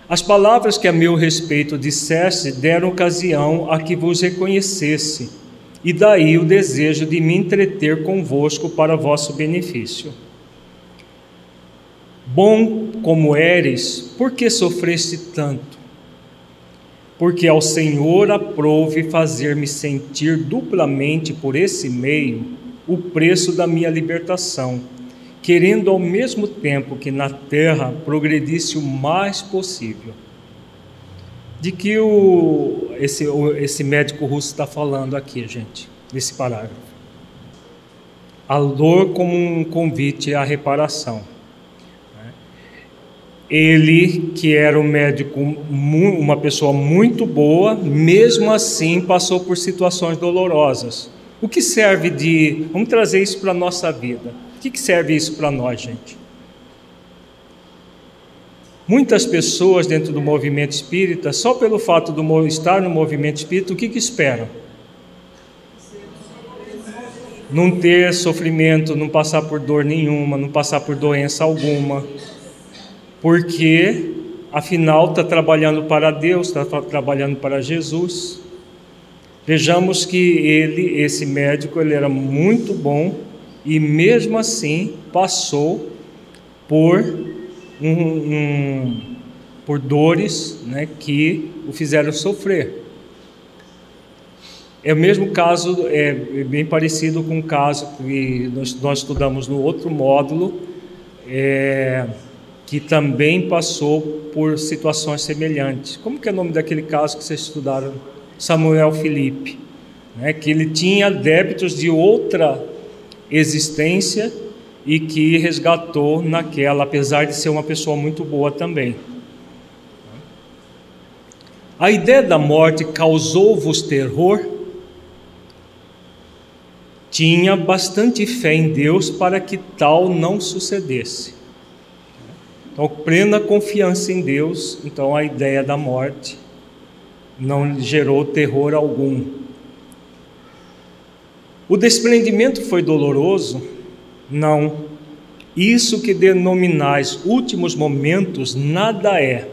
As palavras que a meu respeito disseste deram ocasião a que vos reconhecesse, e daí o desejo de me entreter convosco para vosso benefício. Bom como eres, por que sofreste tanto? Porque ao Senhor aprouve fazer-me sentir duplamente por esse meio o preço da minha libertação querendo ao mesmo tempo que na terra progredisse o mais possível. De que o, esse, esse médico russo está falando aqui, gente, nesse parágrafo? A dor como um convite à reparação. Ele, que era um médico, uma pessoa muito boa, mesmo assim passou por situações dolorosas. O que serve de. Vamos trazer isso para a nossa vida que, que serve isso para nós, gente? Muitas pessoas dentro do movimento espírita, só pelo fato de estar no movimento espírita, o que, que esperam? Não ter sofrimento, não passar por dor nenhuma, não passar por doença alguma, porque afinal está trabalhando para Deus, está trabalhando para Jesus. Vejamos que ele, esse médico, ele era muito bom e mesmo assim passou por um, um, por dores né, que o fizeram sofrer. É o mesmo caso, é bem parecido com o caso que nós, nós estudamos no outro módulo, é, que também passou por situações semelhantes. Como que é o nome daquele caso que vocês estudaram? Samuel Felipe, né, que ele tinha débitos de outra existência e que resgatou naquela, apesar de ser uma pessoa muito boa também. A ideia da morte causou-vos terror? Tinha bastante fé em Deus para que tal não sucedesse. Então, plena confiança em Deus, então a ideia da morte não gerou terror algum. O desprendimento foi doloroso? Não. Isso que denominais últimos momentos nada é.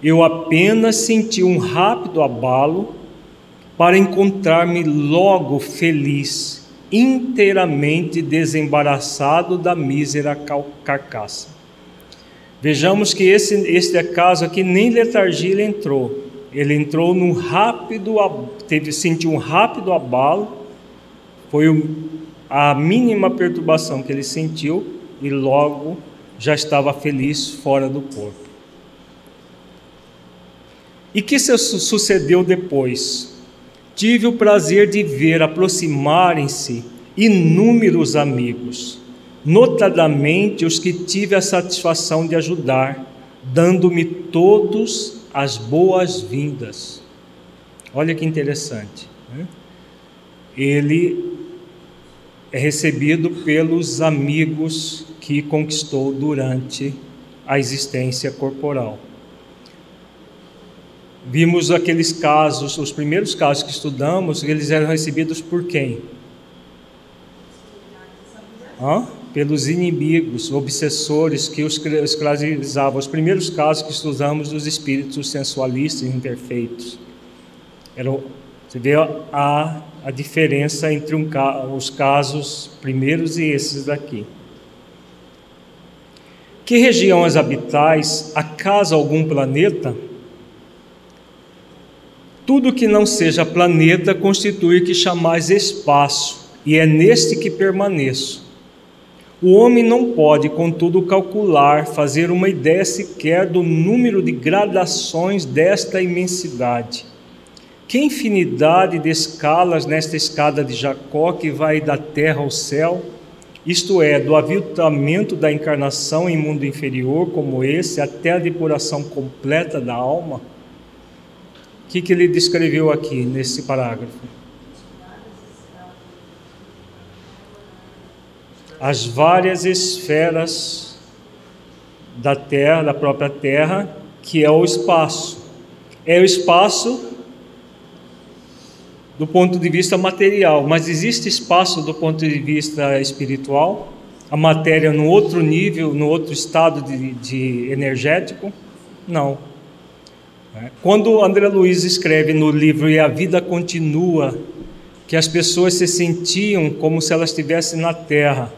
eu apenas senti um rápido abalo para encontrar-me logo feliz, inteiramente desembaraçado da mísera carcaça. Vejamos que esse, este caso aqui nem letargia ele entrou. Ele entrou num rápido, teve sentiu um rápido abalo, foi a mínima perturbação que ele sentiu e logo já estava feliz fora do corpo. E que se sucedeu depois? Tive o prazer de ver aproximarem-se inúmeros amigos, notadamente os que tive a satisfação de ajudar, dando-me todos as boas-vindas. Olha que interessante. Né? Ele é recebido pelos amigos que conquistou durante a existência corporal. Vimos aqueles casos, os primeiros casos que estudamos, eles eram recebidos por quem? Hã? Pelos inimigos, obsessores que os escravizavam. Os primeiros casos que estudamos dos espíritos sensualistas imperfeitos. Era, você vê a, a diferença entre um, os casos primeiros e esses daqui. Que região as habitais? Acaso algum planeta? Tudo que não seja planeta constitui que chamais espaço, e é neste que permaneço. O homem não pode, contudo, calcular, fazer uma ideia sequer do número de gradações desta imensidade. Que infinidade de escalas nesta escada de Jacó que vai da terra ao céu, isto é, do aviltamento da encarnação em mundo inferior como esse até a depuração completa da alma? que, que ele descreveu aqui nesse parágrafo? As várias esferas da Terra, da própria Terra, que é o espaço. É o espaço do ponto de vista material, mas existe espaço do ponto de vista espiritual? A matéria no outro nível, no outro estado de, de energético? Não. Né? Quando André Luiz escreve no livro E a Vida Continua, que as pessoas se sentiam como se elas estivessem na terra,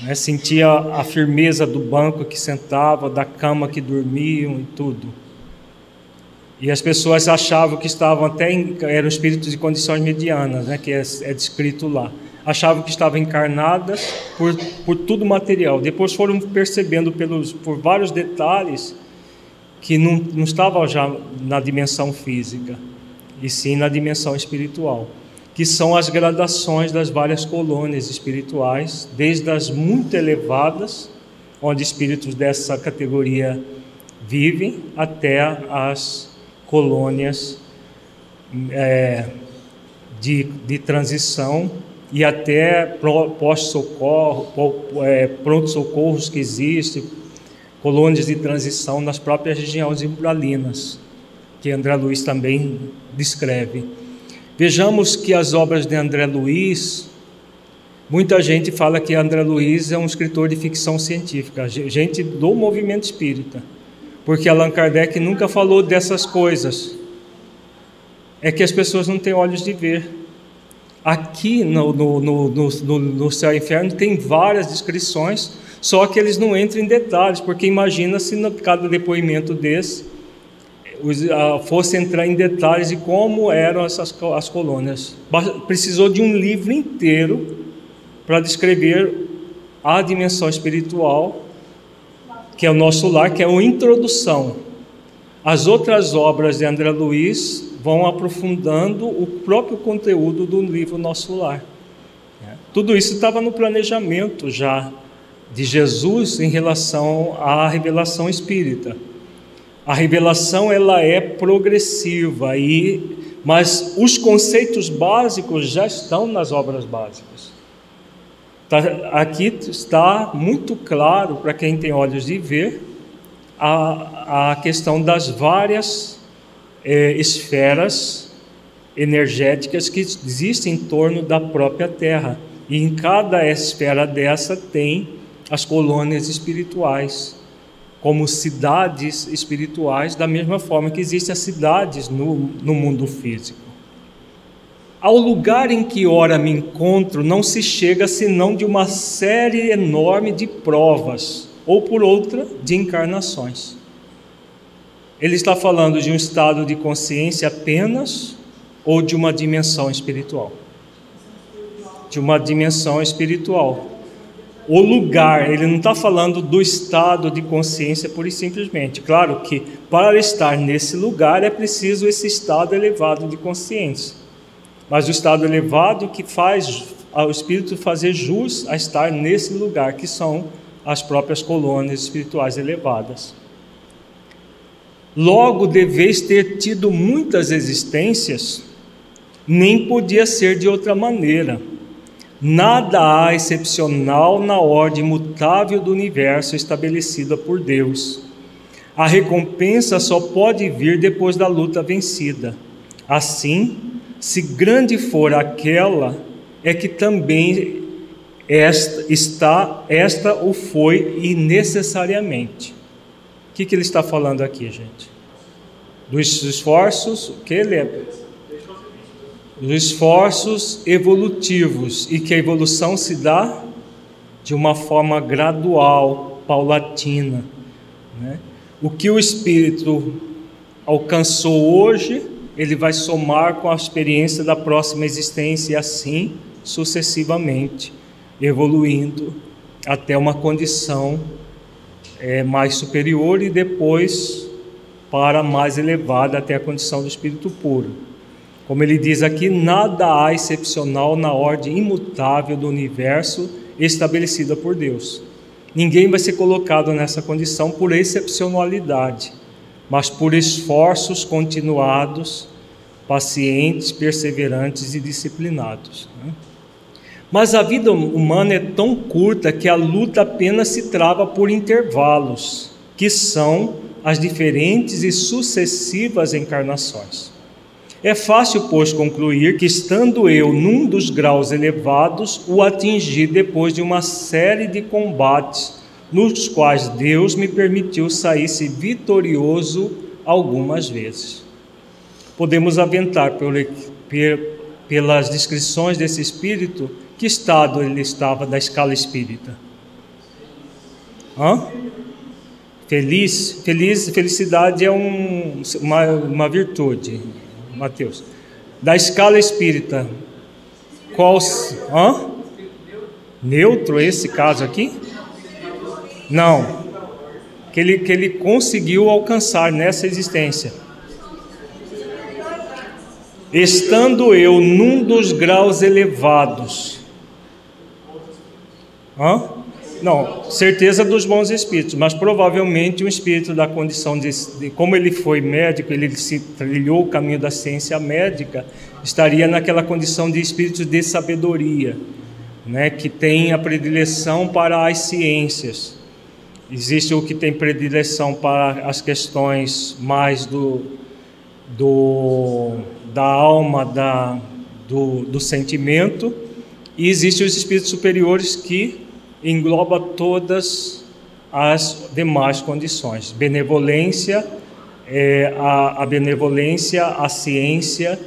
né? sentia a firmeza do banco que sentava, da cama que dormiam e tudo. E as pessoas achavam que estavam até em, eram espíritos de condições medianas, né? que é, é descrito lá. Achavam que estavam encarnadas por, por tudo material. Depois foram percebendo pelos, por vários detalhes que não, não estava já na dimensão física, e sim na dimensão espiritual, que são as gradações das várias colônias espirituais, desde as muito elevadas, onde espíritos dessa categoria vivem, até as colônias é, de, de transição e até pós-socorro, é, pronto-socorros que existem, colônias de transição nas próprias regiões umbralinas, que André Luiz também descreve. Vejamos que as obras de André Luiz, muita gente fala que André Luiz é um escritor de ficção científica, gente do movimento espírita, porque Allan Kardec nunca falou dessas coisas. É que as pessoas não têm olhos de ver. Aqui no, no, no, no, no céu e inferno tem várias descrições só que eles não entram em detalhes, porque imagina se no cada depoimento desse fosse entrar em detalhes de como eram essas as colônias. Precisou de um livro inteiro para descrever a dimensão espiritual, que é o nosso lar, que é uma introdução. As outras obras de André Luiz vão aprofundando o próprio conteúdo do livro Nosso Lar. Tudo isso estava no planejamento já de Jesus em relação à revelação espírita. A revelação ela é progressiva e mas os conceitos básicos já estão nas obras básicas. Tá, aqui está muito claro para quem tem olhos de ver a, a questão das várias é, esferas energéticas que existem em torno da própria Terra. E em cada esfera dessa tem as colônias espirituais. Como cidades espirituais, da mesma forma que existem as cidades no, no mundo físico. Ao lugar em que ora me encontro, não se chega senão de uma série enorme de provas, ou por outra, de encarnações. Ele está falando de um estado de consciência apenas ou de uma dimensão espiritual? De uma dimensão espiritual o lugar, ele não está falando do estado de consciência pura e simplesmente. Claro que para estar nesse lugar é preciso esse estado elevado de consciência. Mas o estado elevado que faz o espírito fazer jus a estar nesse lugar, que são as próprias colônias espirituais elevadas. Logo deveis ter tido muitas existências, nem podia ser de outra maneira Nada há excepcional na ordem mutável do universo estabelecida por Deus. A recompensa só pode vir depois da luta vencida. Assim, se grande for aquela, é que também esta está, esta o foi e necessariamente. O que, que ele está falando aqui, gente? Dos esforços, que ele é? Os esforços evolutivos e que a evolução se dá de uma forma gradual, paulatina. Né? O que o espírito alcançou hoje, ele vai somar com a experiência da próxima existência e assim sucessivamente, evoluindo até uma condição é, mais superior e depois para mais elevada até a condição do espírito puro. Como ele diz aqui, nada há excepcional na ordem imutável do universo estabelecida por Deus. Ninguém vai ser colocado nessa condição por excepcionalidade, mas por esforços continuados, pacientes, perseverantes e disciplinados. Né? Mas a vida humana é tão curta que a luta apenas se trava por intervalos, que são as diferentes e sucessivas encarnações. É fácil, pois, concluir que, estando eu num dos graus elevados, o atingi depois de uma série de combates, nos quais Deus me permitiu sair-se vitorioso algumas vezes. Podemos aventar pelas descrições desse espírito que estado ele estava da escala espírita. Hã? Feliz, feliz, felicidade é um, uma, uma virtude Mateus. Da escala espírita, qual. Hã? Neutro esse caso aqui? Não. Que ele, que ele conseguiu alcançar nessa existência. Estando eu num dos graus elevados. Hã? Não, certeza dos bons espíritos, mas provavelmente um espírito da condição de, de, como ele foi médico, ele se trilhou o caminho da ciência médica, estaria naquela condição de espírito de sabedoria, né, que tem a predileção para as ciências. Existe o que tem predileção para as questões mais do, do da alma, da, do, do sentimento, e existem os espíritos superiores que engloba todas as demais condições: benevolência, é, a, a benevolência, a ciência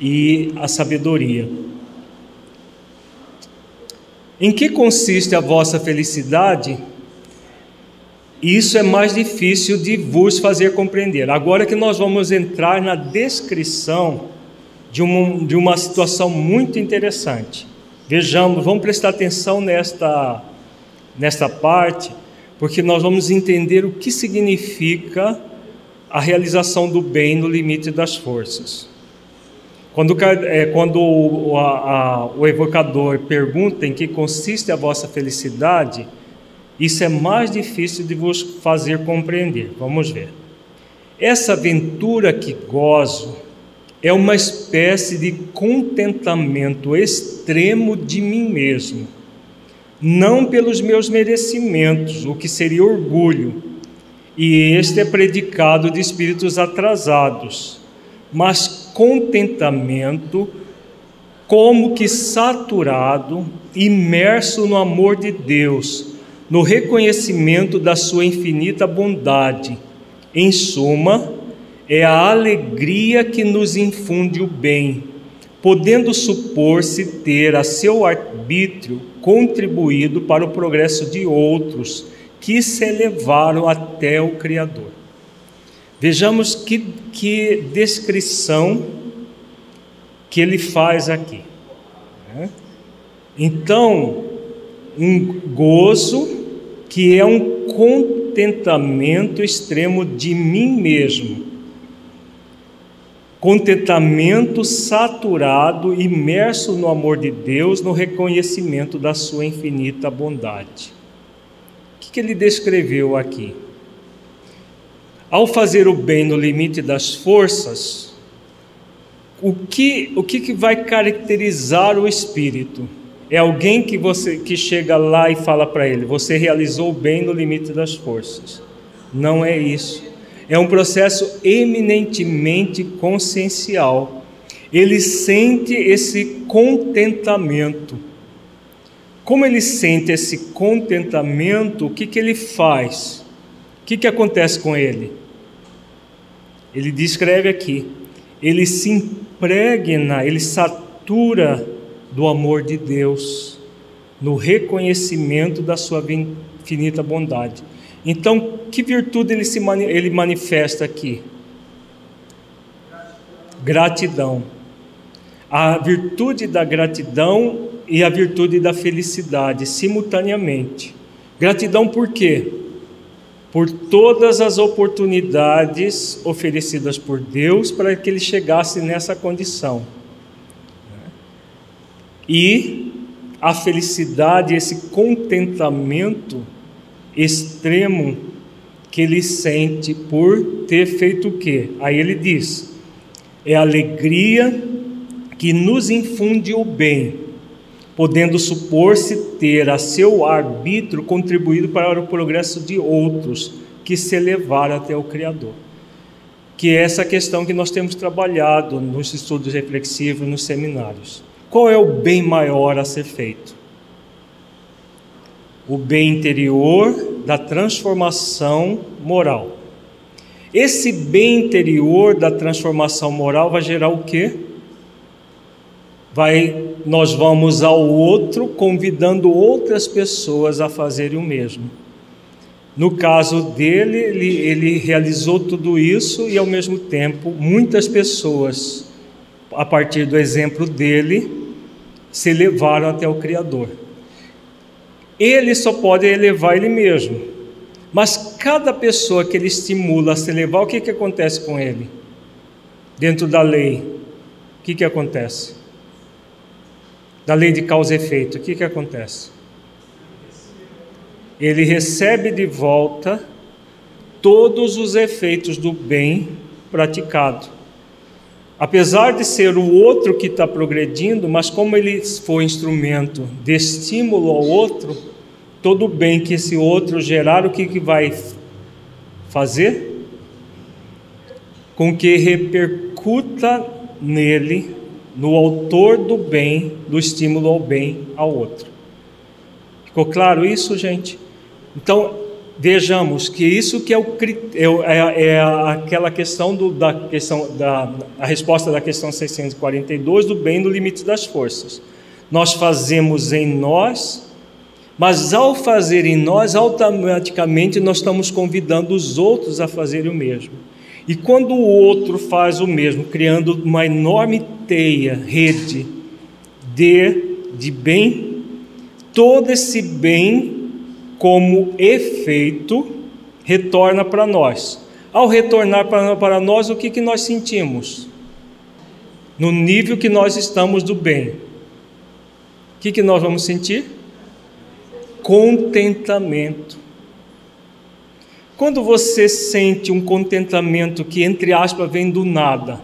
e a sabedoria. Em que consiste a vossa felicidade? Isso é mais difícil de vos fazer compreender. Agora que nós vamos entrar na descrição de uma, de uma situação muito interessante. Vejamos, vamos prestar atenção nesta nesta parte, porque nós vamos entender o que significa a realização do bem no limite das forças. Quando, é, quando o, a, a, o evocador pergunta em que consiste a vossa felicidade, isso é mais difícil de vos fazer compreender. Vamos ver. Essa aventura que gozo é uma espécie de contentamento extremo de mim mesmo não pelos meus merecimentos, o que seria orgulho, e este é predicado de espíritos atrasados, mas contentamento, como que saturado, imerso no amor de Deus, no reconhecimento da sua infinita bondade. Em suma, é a alegria que nos infunde o bem, podendo supor-se ter a seu arbítrio contribuído para o progresso de outros que se elevaram até o Criador. Vejamos que, que descrição que ele faz aqui. Né? Então, um gozo que é um contentamento extremo de mim mesmo. Contentamento saturado, imerso no amor de Deus, no reconhecimento da sua infinita bondade. O que, ele descreveu aqui? Ao fazer o bem no limite das forças, o que, o que, que vai caracterizar o espírito? É alguém que você que chega lá e fala para ele: "Você realizou o bem no limite das forças". Não é isso. É um processo eminentemente consciencial. Ele sente esse contentamento. Como ele sente esse contentamento, o que, que ele faz? O que, que acontece com ele? Ele descreve aqui: ele se impregna, ele satura do amor de Deus, no reconhecimento da sua infinita bondade. Então, que virtude ele, se, ele manifesta aqui? Gratidão. A virtude da gratidão e a virtude da felicidade, simultaneamente. Gratidão por quê? Por todas as oportunidades oferecidas por Deus para que ele chegasse nessa condição e a felicidade, esse contentamento extremo que ele sente por ter feito o quê? Aí ele diz: é alegria que nos infunde o bem, podendo supor-se ter a seu arbítrio contribuído para o progresso de outros que se elevaram até o Criador. Que é essa questão que nós temos trabalhado nos estudos reflexivos, nos seminários. Qual é o bem maior a ser feito? O bem interior da transformação moral. Esse bem interior da transformação moral vai gerar o quê? Vai, nós vamos ao outro convidando outras pessoas a fazerem o mesmo. No caso dele, ele, ele realizou tudo isso e, ao mesmo tempo, muitas pessoas, a partir do exemplo dele, se elevaram até o Criador. Ele só pode elevar ele mesmo. Mas cada pessoa que ele estimula a se elevar, o que, que acontece com ele? Dentro da lei, o que, que acontece? Da lei de causa e efeito, o que, que acontece? Ele recebe de volta todos os efeitos do bem praticado. Apesar de ser o outro que está progredindo, mas como ele foi instrumento de estímulo ao outro, todo o bem que esse outro gerar, o que, que vai fazer? Com que repercuta nele, no autor do bem, do estímulo ao bem ao outro. Ficou claro isso, gente? Então, vejamos que isso que é, o, é, é, é aquela questão do, da questão da a resposta da questão 642 do bem no limite das forças. Nós fazemos em nós, mas ao fazer em nós, automaticamente nós estamos convidando os outros a fazerem o mesmo. E quando o outro faz o mesmo, criando uma enorme teia, rede de, de bem, todo esse bem como efeito, retorna para nós. Ao retornar para, nós, o que, que nós sentimos? No nível que nós estamos do bem. O que, que nós vamos sentir? Contentamento. Quando você sente um contentamento que, entre aspas, vem do nada,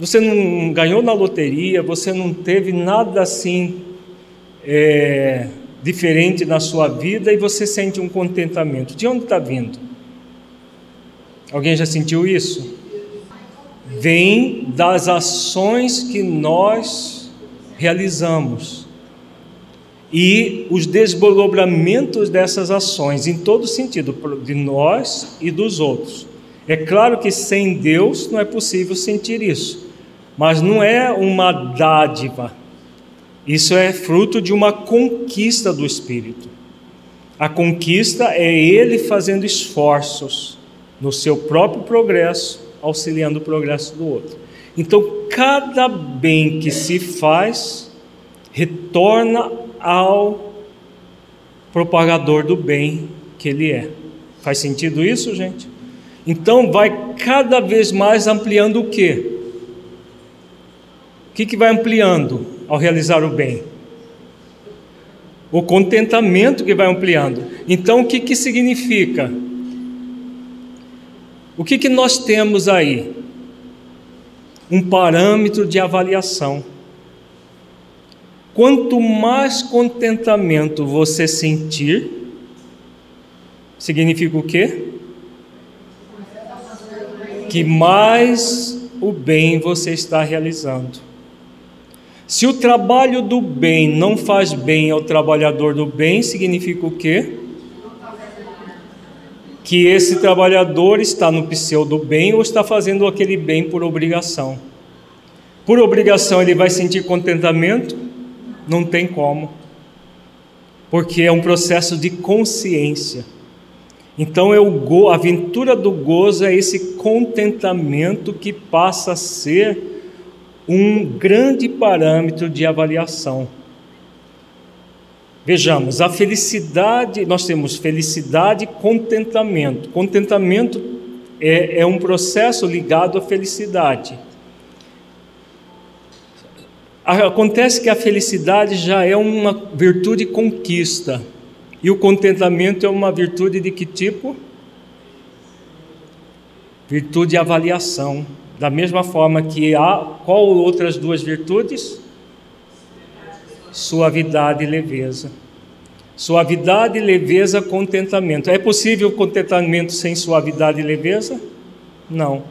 você não ganhou na loteria, você não teve nada assim é, diferente na sua vida e você sente um contentamento. De onde está vindo? Alguém já sentiu isso? Vem das ações que nós realizamos. e os desdobramentos dessas ações, em todo sentido, de nós e dos outros. É claro que sem Deus não é possível sentir isso, mas não é uma dádiva, isso é fruto de uma conquista do Espírito. A conquista é ele fazendo esforços no seu próprio progresso, auxiliando o progresso do outro. Então, cada bem que se faz retorna ao propagador do bem que ele é. Faz sentido isso, gente? Então vai cada vez mais ampliando o quê? O que, que vai ampliando ao realizar o bem? O contentamento que vai ampliando. Então o que, que significa? O que, que nós temos aí? Um parâmetro de avaliação. Quanto mais contentamento você sentir, significa o quê? Que mais o bem você está realizando. Se o trabalho do bem não faz bem ao trabalhador do bem, significa o quê? Que esse trabalhador está no pseudo bem ou está fazendo aquele bem por obrigação. Por obrigação ele vai sentir contentamento? Não tem como. Porque é um processo de consciência. Então é go, a aventura do gozo é esse contentamento que passa a ser um grande parâmetro de avaliação. Vejamos, a felicidade, nós temos felicidade e contentamento. Contentamento é, é um processo ligado à felicidade. Acontece que a felicidade já é uma virtude conquista, e o contentamento é uma virtude de que tipo? Virtude de avaliação. Da mesma forma que há qual outras duas virtudes? Suavidade e leveza. Suavidade, leveza, contentamento. É possível contentamento sem suavidade e leveza? Não.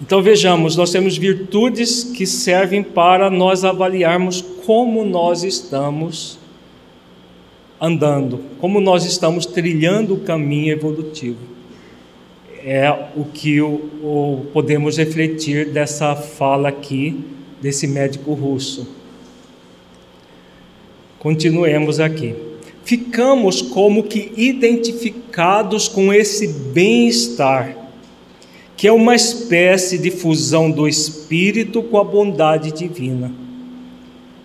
Então vejamos, nós temos virtudes que servem para nós avaliarmos como nós estamos andando, como nós estamos trilhando o caminho evolutivo. É o que o, o, podemos refletir dessa fala aqui desse médico russo. Continuemos aqui. Ficamos como que identificados com esse bem-estar que é uma espécie de fusão do espírito com a bondade divina.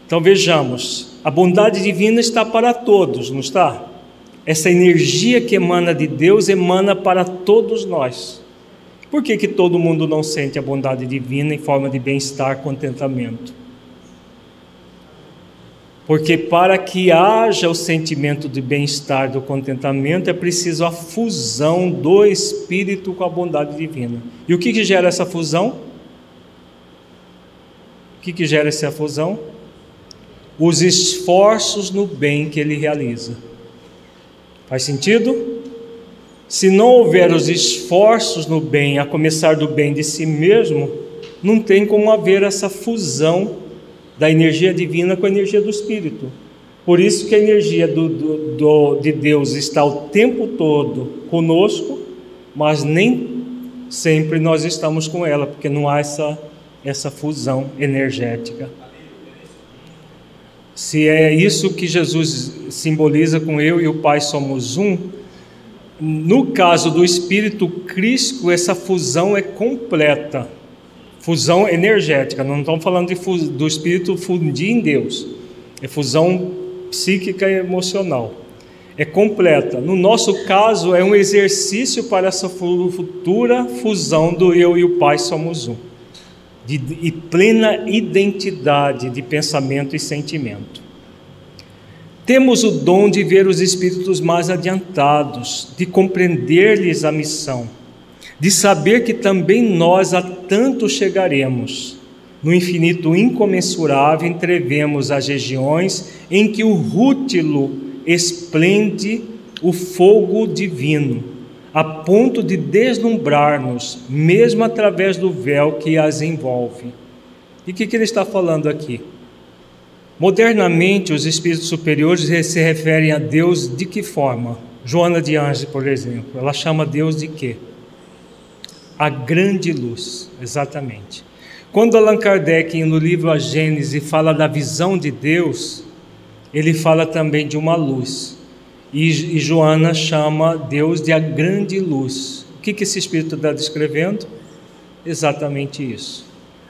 Então vejamos, a bondade divina está para todos, não está? Essa energia que emana de Deus emana para todos nós. Por que, que todo mundo não sente a bondade divina em forma de bem-estar, contentamento? Porque para que haja o sentimento de bem-estar, do contentamento, é preciso a fusão do espírito com a bondade divina. E o que, que gera essa fusão? O que, que gera essa fusão? Os esforços no bem que ele realiza. Faz sentido? Se não houver os esforços no bem, a começar do bem de si mesmo, não tem como haver essa fusão da energia divina com a energia do Espírito. Por isso que a energia do, do, do, de Deus está o tempo todo conosco, mas nem sempre nós estamos com ela, porque não há essa, essa fusão energética. Se é isso que Jesus simboliza com eu e o Pai somos um, no caso do Espírito Cristo, essa fusão é completa fusão energética, não estamos falando de, do espírito fundir em Deus, é fusão psíquica e emocional. É completa. No nosso caso, é um exercício para essa futura fusão do eu e o Pai somos um, de, de plena identidade de pensamento e sentimento. Temos o dom de ver os espíritos mais adiantados, de compreender-lhes a missão de saber que também nós a tanto chegaremos. No infinito incomensurável entrevemos as regiões em que o rútilo esplende o fogo divino, a ponto de deslumbrar-nos, mesmo através do véu que as envolve. E o que, que ele está falando aqui? Modernamente, os espíritos superiores se referem a Deus de que forma? Joana de Anjos, por exemplo, ela chama Deus de quê? A grande luz, exatamente. Quando Allan Kardec, no livro A Gênese, fala da visão de Deus, ele fala também de uma luz. E, e Joana chama Deus de a grande luz. O que, que esse Espírito está descrevendo? Exatamente isso.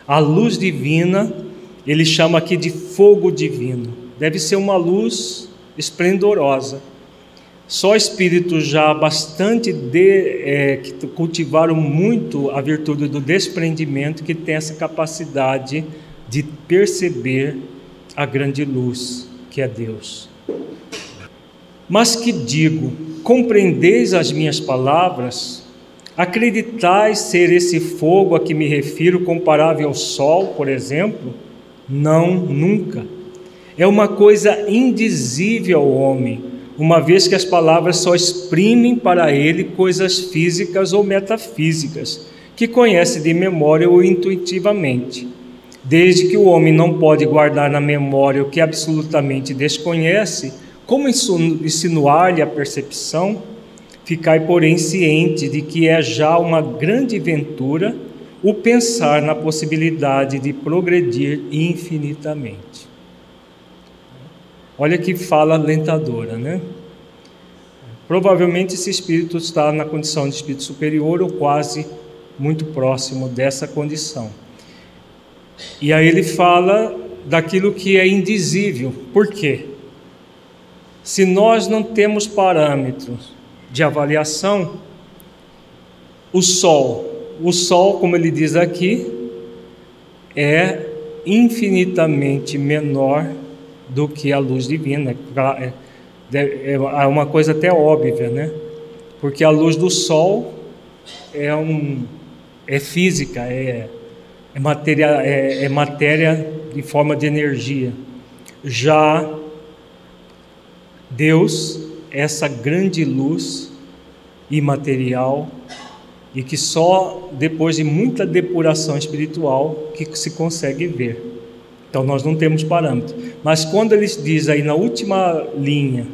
A luz divina ele chama aqui de fogo divino. Deve ser uma luz esplendorosa. Só espíritos já bastante de, é, que cultivaram muito a virtude do desprendimento que tem essa capacidade de perceber a grande luz que é Deus. Mas que digo, compreendeis as minhas palavras? Acreditais ser esse fogo a que me refiro comparável ao sol, por exemplo? Não, nunca. É uma coisa indizível ao homem, uma vez que as palavras só exprimem para ele coisas físicas ou metafísicas, que conhece de memória ou intuitivamente. Desde que o homem não pode guardar na memória o que absolutamente desconhece, como insinuar-lhe a percepção? Ficai, porém, ciente de que é já uma grande ventura o pensar na possibilidade de progredir infinitamente. Olha que fala alentadora, né? Provavelmente esse espírito está na condição de espírito superior ou quase muito próximo dessa condição. E aí ele fala daquilo que é indizível. Por quê? Se nós não temos parâmetros de avaliação, o Sol o Sol, como ele diz aqui, é infinitamente menor do que a luz divina. É, é, é uma coisa até óbvia, né? Porque a luz do Sol é, um, é física, é, é, matéria, é, é matéria de forma de energia. Já Deus, essa grande luz imaterial, e que só depois de muita depuração espiritual que se consegue ver. Então nós não temos parâmetro. Mas quando ele diz aí na última linha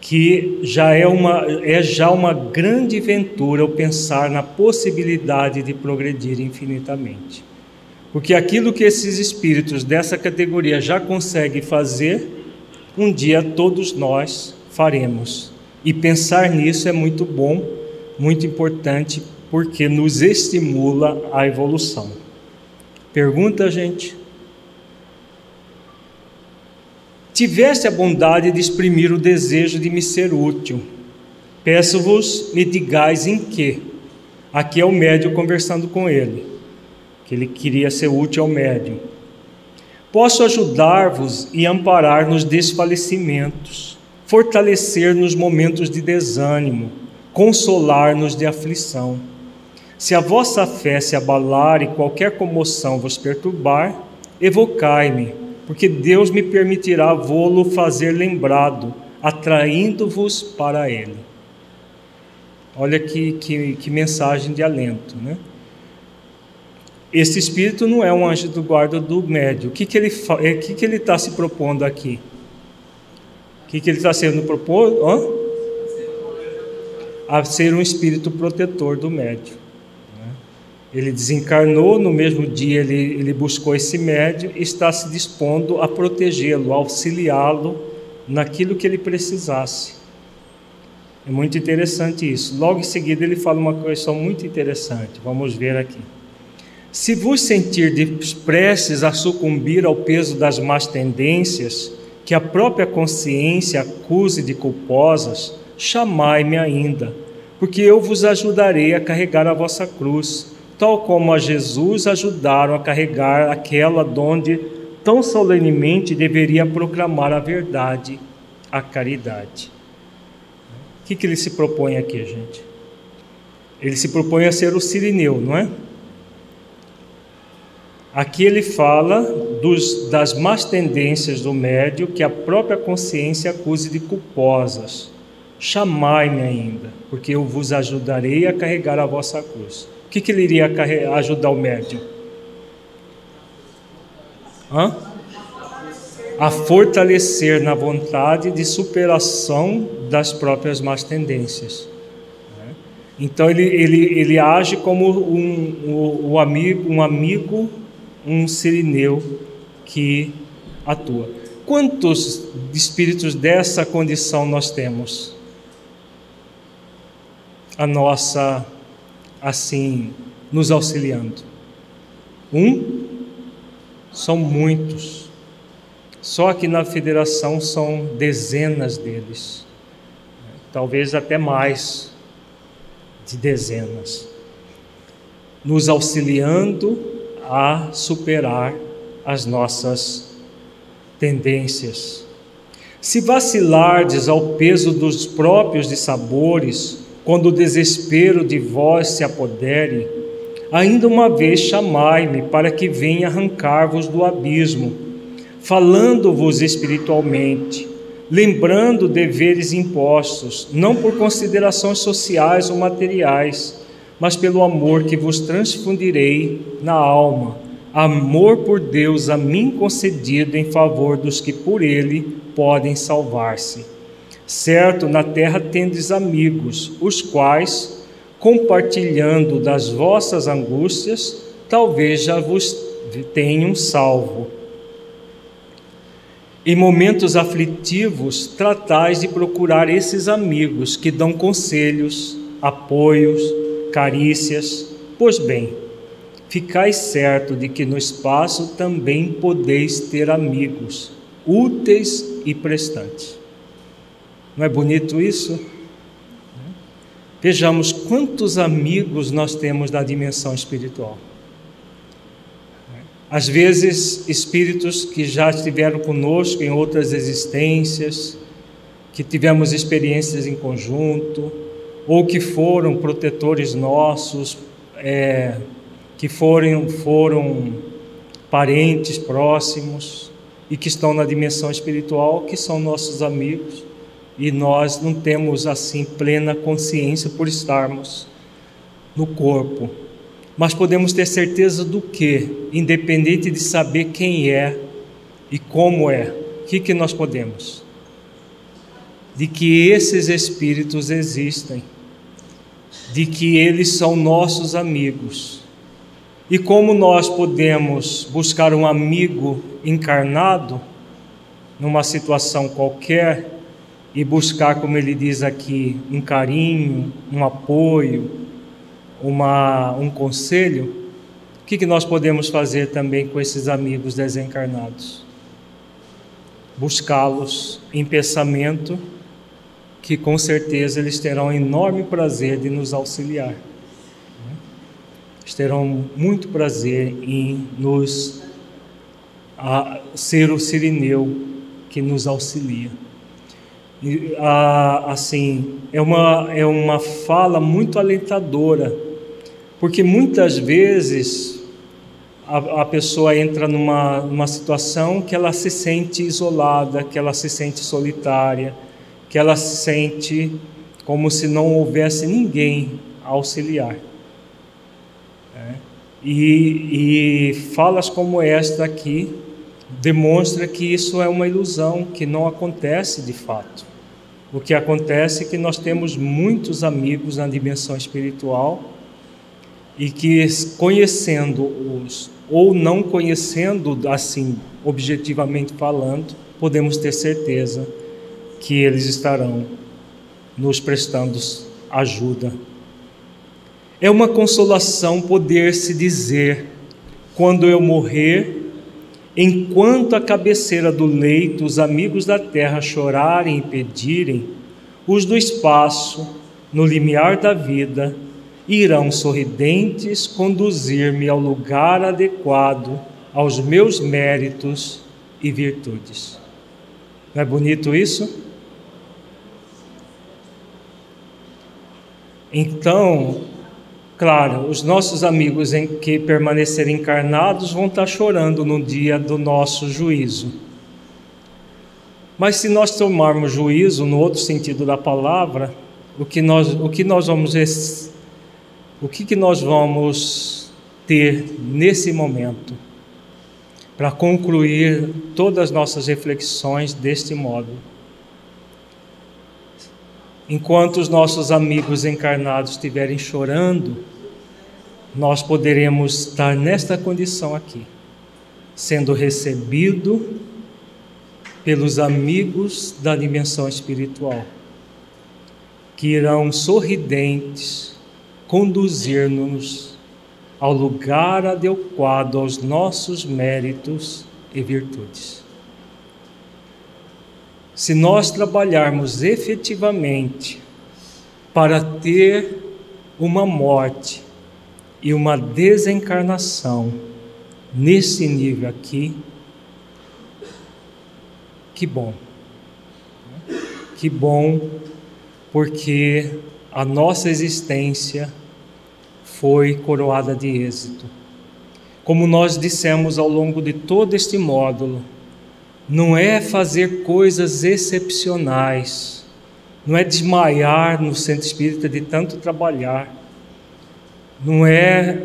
que já é uma é já uma grande ventura o pensar na possibilidade de progredir infinitamente. Porque aquilo que esses espíritos dessa categoria já conseguem fazer, um dia todos nós faremos. E pensar nisso é muito bom muito importante porque nos estimula a evolução. Pergunta, gente. Tiveste a bondade de exprimir o desejo de me ser útil. Peço-vos, me digais em que. Aqui é o médio conversando com ele, que ele queria ser útil ao médio. Posso ajudar-vos e amparar nos desfalecimentos, fortalecer nos momentos de desânimo consolar-nos de aflição. Se a vossa fé se abalar e qualquer comoção vos perturbar, evocai-me, porque Deus me permitirá vô-lo fazer lembrado, atraindo-vos para Ele. Olha que, que, que, mensagem de alento, né? Esse espírito não é um anjo do guarda do médio. O que, que ele é, o que, que ele está se propondo aqui? O que, que ele está sendo proposto? Hã? a ser um espírito protetor do médio. Né? Ele desencarnou, no mesmo dia ele, ele buscou esse médio e está se dispondo a protegê-lo, auxiliá-lo naquilo que ele precisasse. É muito interessante isso. Logo em seguida ele fala uma questão muito interessante. Vamos ver aqui. Se vos sentir prestes a sucumbir ao peso das más tendências, que a própria consciência acuse de culposas, chamai-me ainda, porque eu vos ajudarei a carregar a vossa cruz, tal como a Jesus ajudaram a carregar aquela donde tão solenemente deveria proclamar a verdade, a caridade. O que, que ele se propõe aqui, gente? Ele se propõe a ser o sirineu, não é? Aqui ele fala dos, das más tendências do médio que a própria consciência acuse de culposas. Chamai-me ainda, porque eu vos ajudarei a carregar a vossa cruz. O que, que ele iria ajudar o médium? Hã? a fortalecer na vontade de superação das próprias más tendências. Então ele, ele, ele age como um, um, um amigo, um amigo, um sirineu que atua. Quantos espíritos dessa condição nós temos? A nossa, assim, nos auxiliando. Um? São muitos. Só que na federação são dezenas deles. Talvez até mais de dezenas. Nos auxiliando a superar as nossas tendências. Se vacilardes ao peso dos próprios dissabores, quando o desespero de vós se apodere, ainda uma vez chamai-me para que venha arrancar-vos do abismo, falando-vos espiritualmente, lembrando deveres impostos, não por considerações sociais ou materiais, mas pelo amor que vos transfundirei na alma amor por Deus a mim concedido em favor dos que por ele podem salvar-se. Certo, na terra tendes amigos, os quais, compartilhando das vossas angústias, talvez já vos tenham salvo. Em momentos aflitivos, tratais de procurar esses amigos que dão conselhos, apoios, carícias. Pois bem, Ficai certo de que no espaço também podeis ter amigos, úteis e prestantes. Não é bonito isso? Vejamos quantos amigos nós temos na dimensão espiritual. Às vezes, espíritos que já estiveram conosco em outras existências, que tivemos experiências em conjunto, ou que foram protetores nossos, é, que foram, foram parentes próximos e que estão na dimensão espiritual, que são nossos amigos, e nós não temos assim plena consciência por estarmos no corpo. Mas podemos ter certeza do que, independente de saber quem é e como é, o que, que nós podemos? De que esses espíritos existem, de que eles são nossos amigos e como nós podemos buscar um amigo encarnado numa situação qualquer e buscar, como ele diz aqui, um carinho, um apoio, uma, um conselho, o que, que nós podemos fazer também com esses amigos desencarnados? Buscá-los em pensamento, que com certeza eles terão enorme prazer de nos auxiliar terão muito prazer em nos a, ser o sirineu que nos auxilia. E, a, assim, é uma, é uma fala muito alentadora, porque muitas vezes a, a pessoa entra numa, numa situação que ela se sente isolada, que ela se sente solitária, que ela se sente como se não houvesse ninguém a auxiliar. E, e falas como esta aqui demonstra que isso é uma ilusão, que não acontece de fato. O que acontece é que nós temos muitos amigos na dimensão espiritual e que conhecendo-os ou não conhecendo assim objetivamente falando, podemos ter certeza que eles estarão nos prestando ajuda é uma consolação poder se dizer, quando eu morrer, enquanto a cabeceira do leito os amigos da terra chorarem e pedirem, os do espaço, no limiar da vida, irão sorridentes conduzir-me ao lugar adequado aos meus méritos e virtudes. Não é bonito isso? Então, Claro, os nossos amigos em que permanecerem encarnados vão estar chorando no dia do nosso juízo. Mas se nós tomarmos juízo no outro sentido da palavra, o que nós, o que nós vamos o que, que nós vamos ter nesse momento? para concluir todas as nossas reflexões deste modo. Enquanto os nossos amigos encarnados estiverem chorando, nós poderemos estar nesta condição aqui, sendo recebido pelos amigos da dimensão espiritual, que irão sorridentes conduzir-nos ao lugar adequado aos nossos méritos e virtudes. Se nós trabalharmos efetivamente para ter uma morte e uma desencarnação nesse nível aqui, que bom. Que bom, porque a nossa existência foi coroada de êxito. Como nós dissemos ao longo de todo este módulo, não é fazer coisas excepcionais, não é desmaiar no centro espírita de tanto trabalhar, não é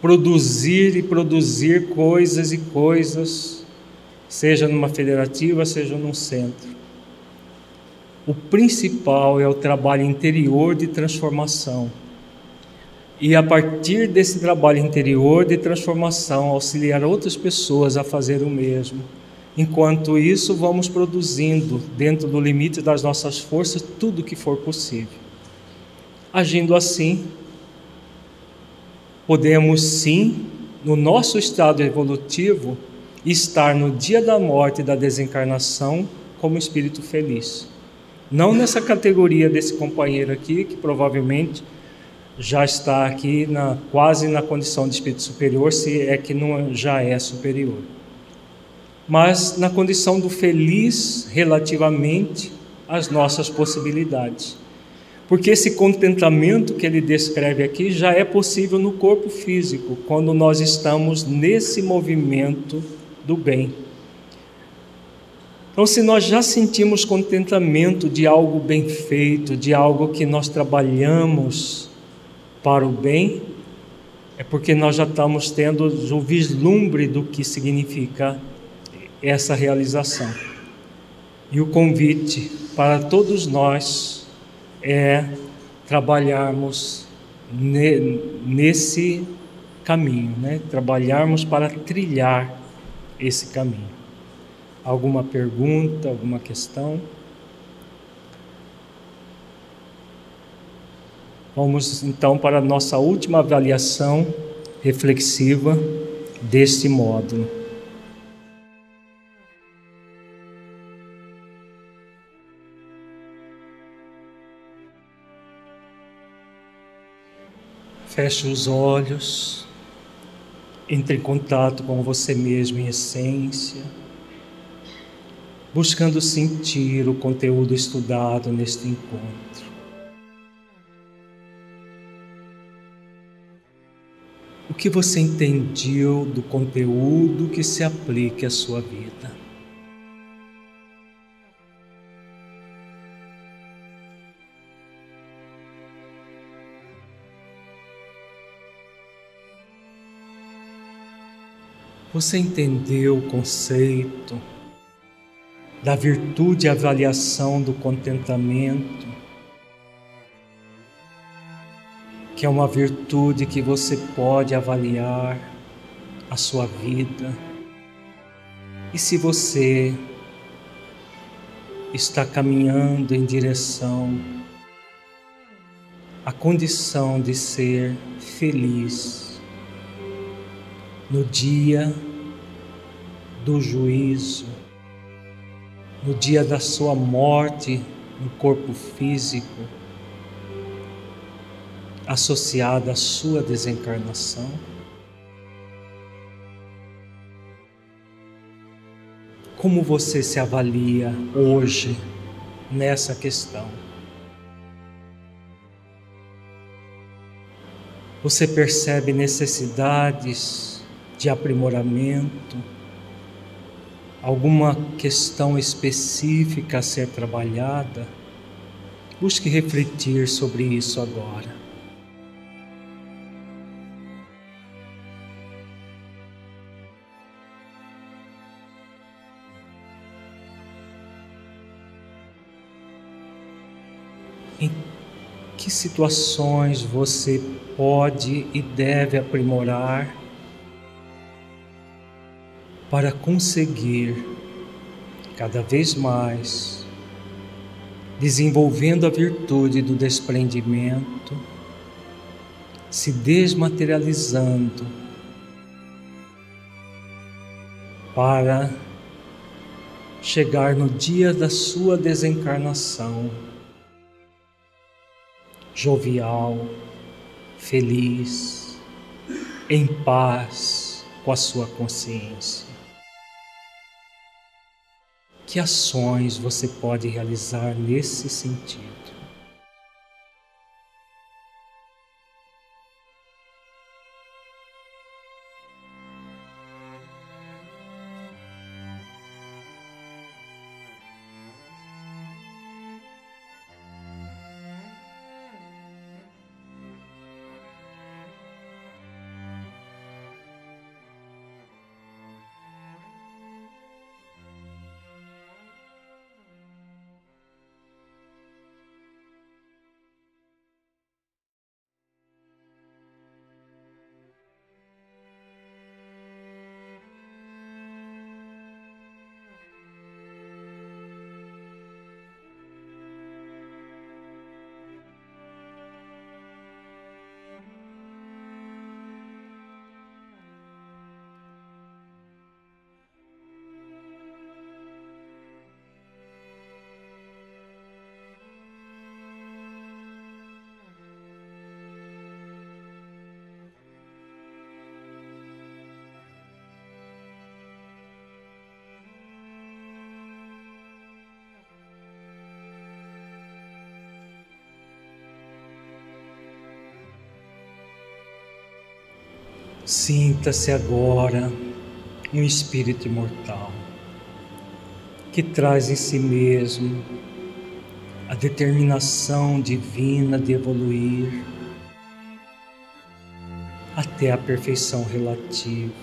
produzir e produzir coisas e coisas, seja numa federativa, seja num centro. O principal é o trabalho interior de transformação e a partir desse trabalho interior de transformação, auxiliar outras pessoas a fazer o mesmo. Enquanto isso, vamos produzindo, dentro do limite das nossas forças, tudo o que for possível. Agindo assim, podemos sim, no nosso estado evolutivo, estar no dia da morte e da desencarnação como espírito feliz. Não nessa categoria desse companheiro aqui, que provavelmente já está aqui na, quase na condição de espírito superior, se é que não já é superior. Mas na condição do feliz relativamente às nossas possibilidades. Porque esse contentamento que ele descreve aqui já é possível no corpo físico, quando nós estamos nesse movimento do bem. Então, se nós já sentimos contentamento de algo bem feito, de algo que nós trabalhamos para o bem, é porque nós já estamos tendo o vislumbre do que significa essa realização. E o convite para todos nós é trabalharmos nesse caminho, né? trabalharmos para trilhar esse caminho. Alguma pergunta, alguma questão? Vamos então para a nossa última avaliação reflexiva deste módulo. Feche os olhos, entre em contato com você mesmo em essência, buscando sentir o conteúdo estudado neste encontro. o que você entendeu do conteúdo que se aplique à sua vida. Você entendeu o conceito da virtude e avaliação do contentamento? que é uma virtude que você pode avaliar a sua vida. E se você está caminhando em direção à condição de ser feliz no dia do juízo, no dia da sua morte no corpo físico, associada à sua desencarnação. Como você se avalia hoje nessa questão? Você percebe necessidades de aprimoramento, alguma questão específica a ser trabalhada, busque refletir sobre isso agora. Em que situações você pode e deve aprimorar para conseguir cada vez mais desenvolvendo a virtude do desprendimento, se desmaterializando para chegar no dia da sua desencarnação jovial, feliz, em paz com a sua consciência. Que ações você pode realizar nesse sentido? Sinta-se agora um espírito imortal que traz em si mesmo a determinação divina de evoluir até a perfeição relativa,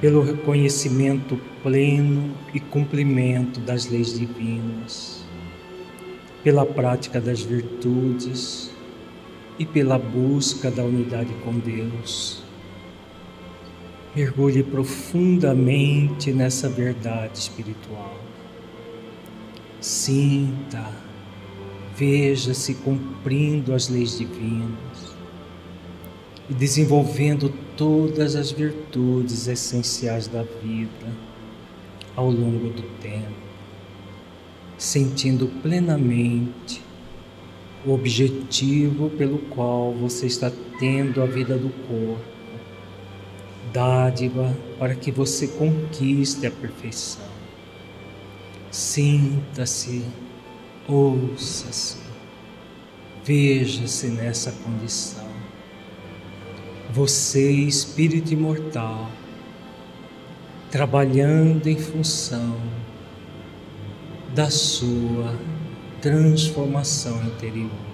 pelo reconhecimento pleno e cumprimento das leis divinas, pela prática das virtudes e pela busca da unidade com Deus. Mergulhe profundamente nessa verdade espiritual. Sinta, veja-se cumprindo as leis divinas e desenvolvendo todas as virtudes essenciais da vida ao longo do tempo, sentindo plenamente o objetivo pelo qual você está tendo a vida do corpo, dádiva para que você conquiste a perfeição. Sinta-se, ouça-se, veja-se nessa condição. Você, espírito imortal, trabalhando em função da sua transformação interior.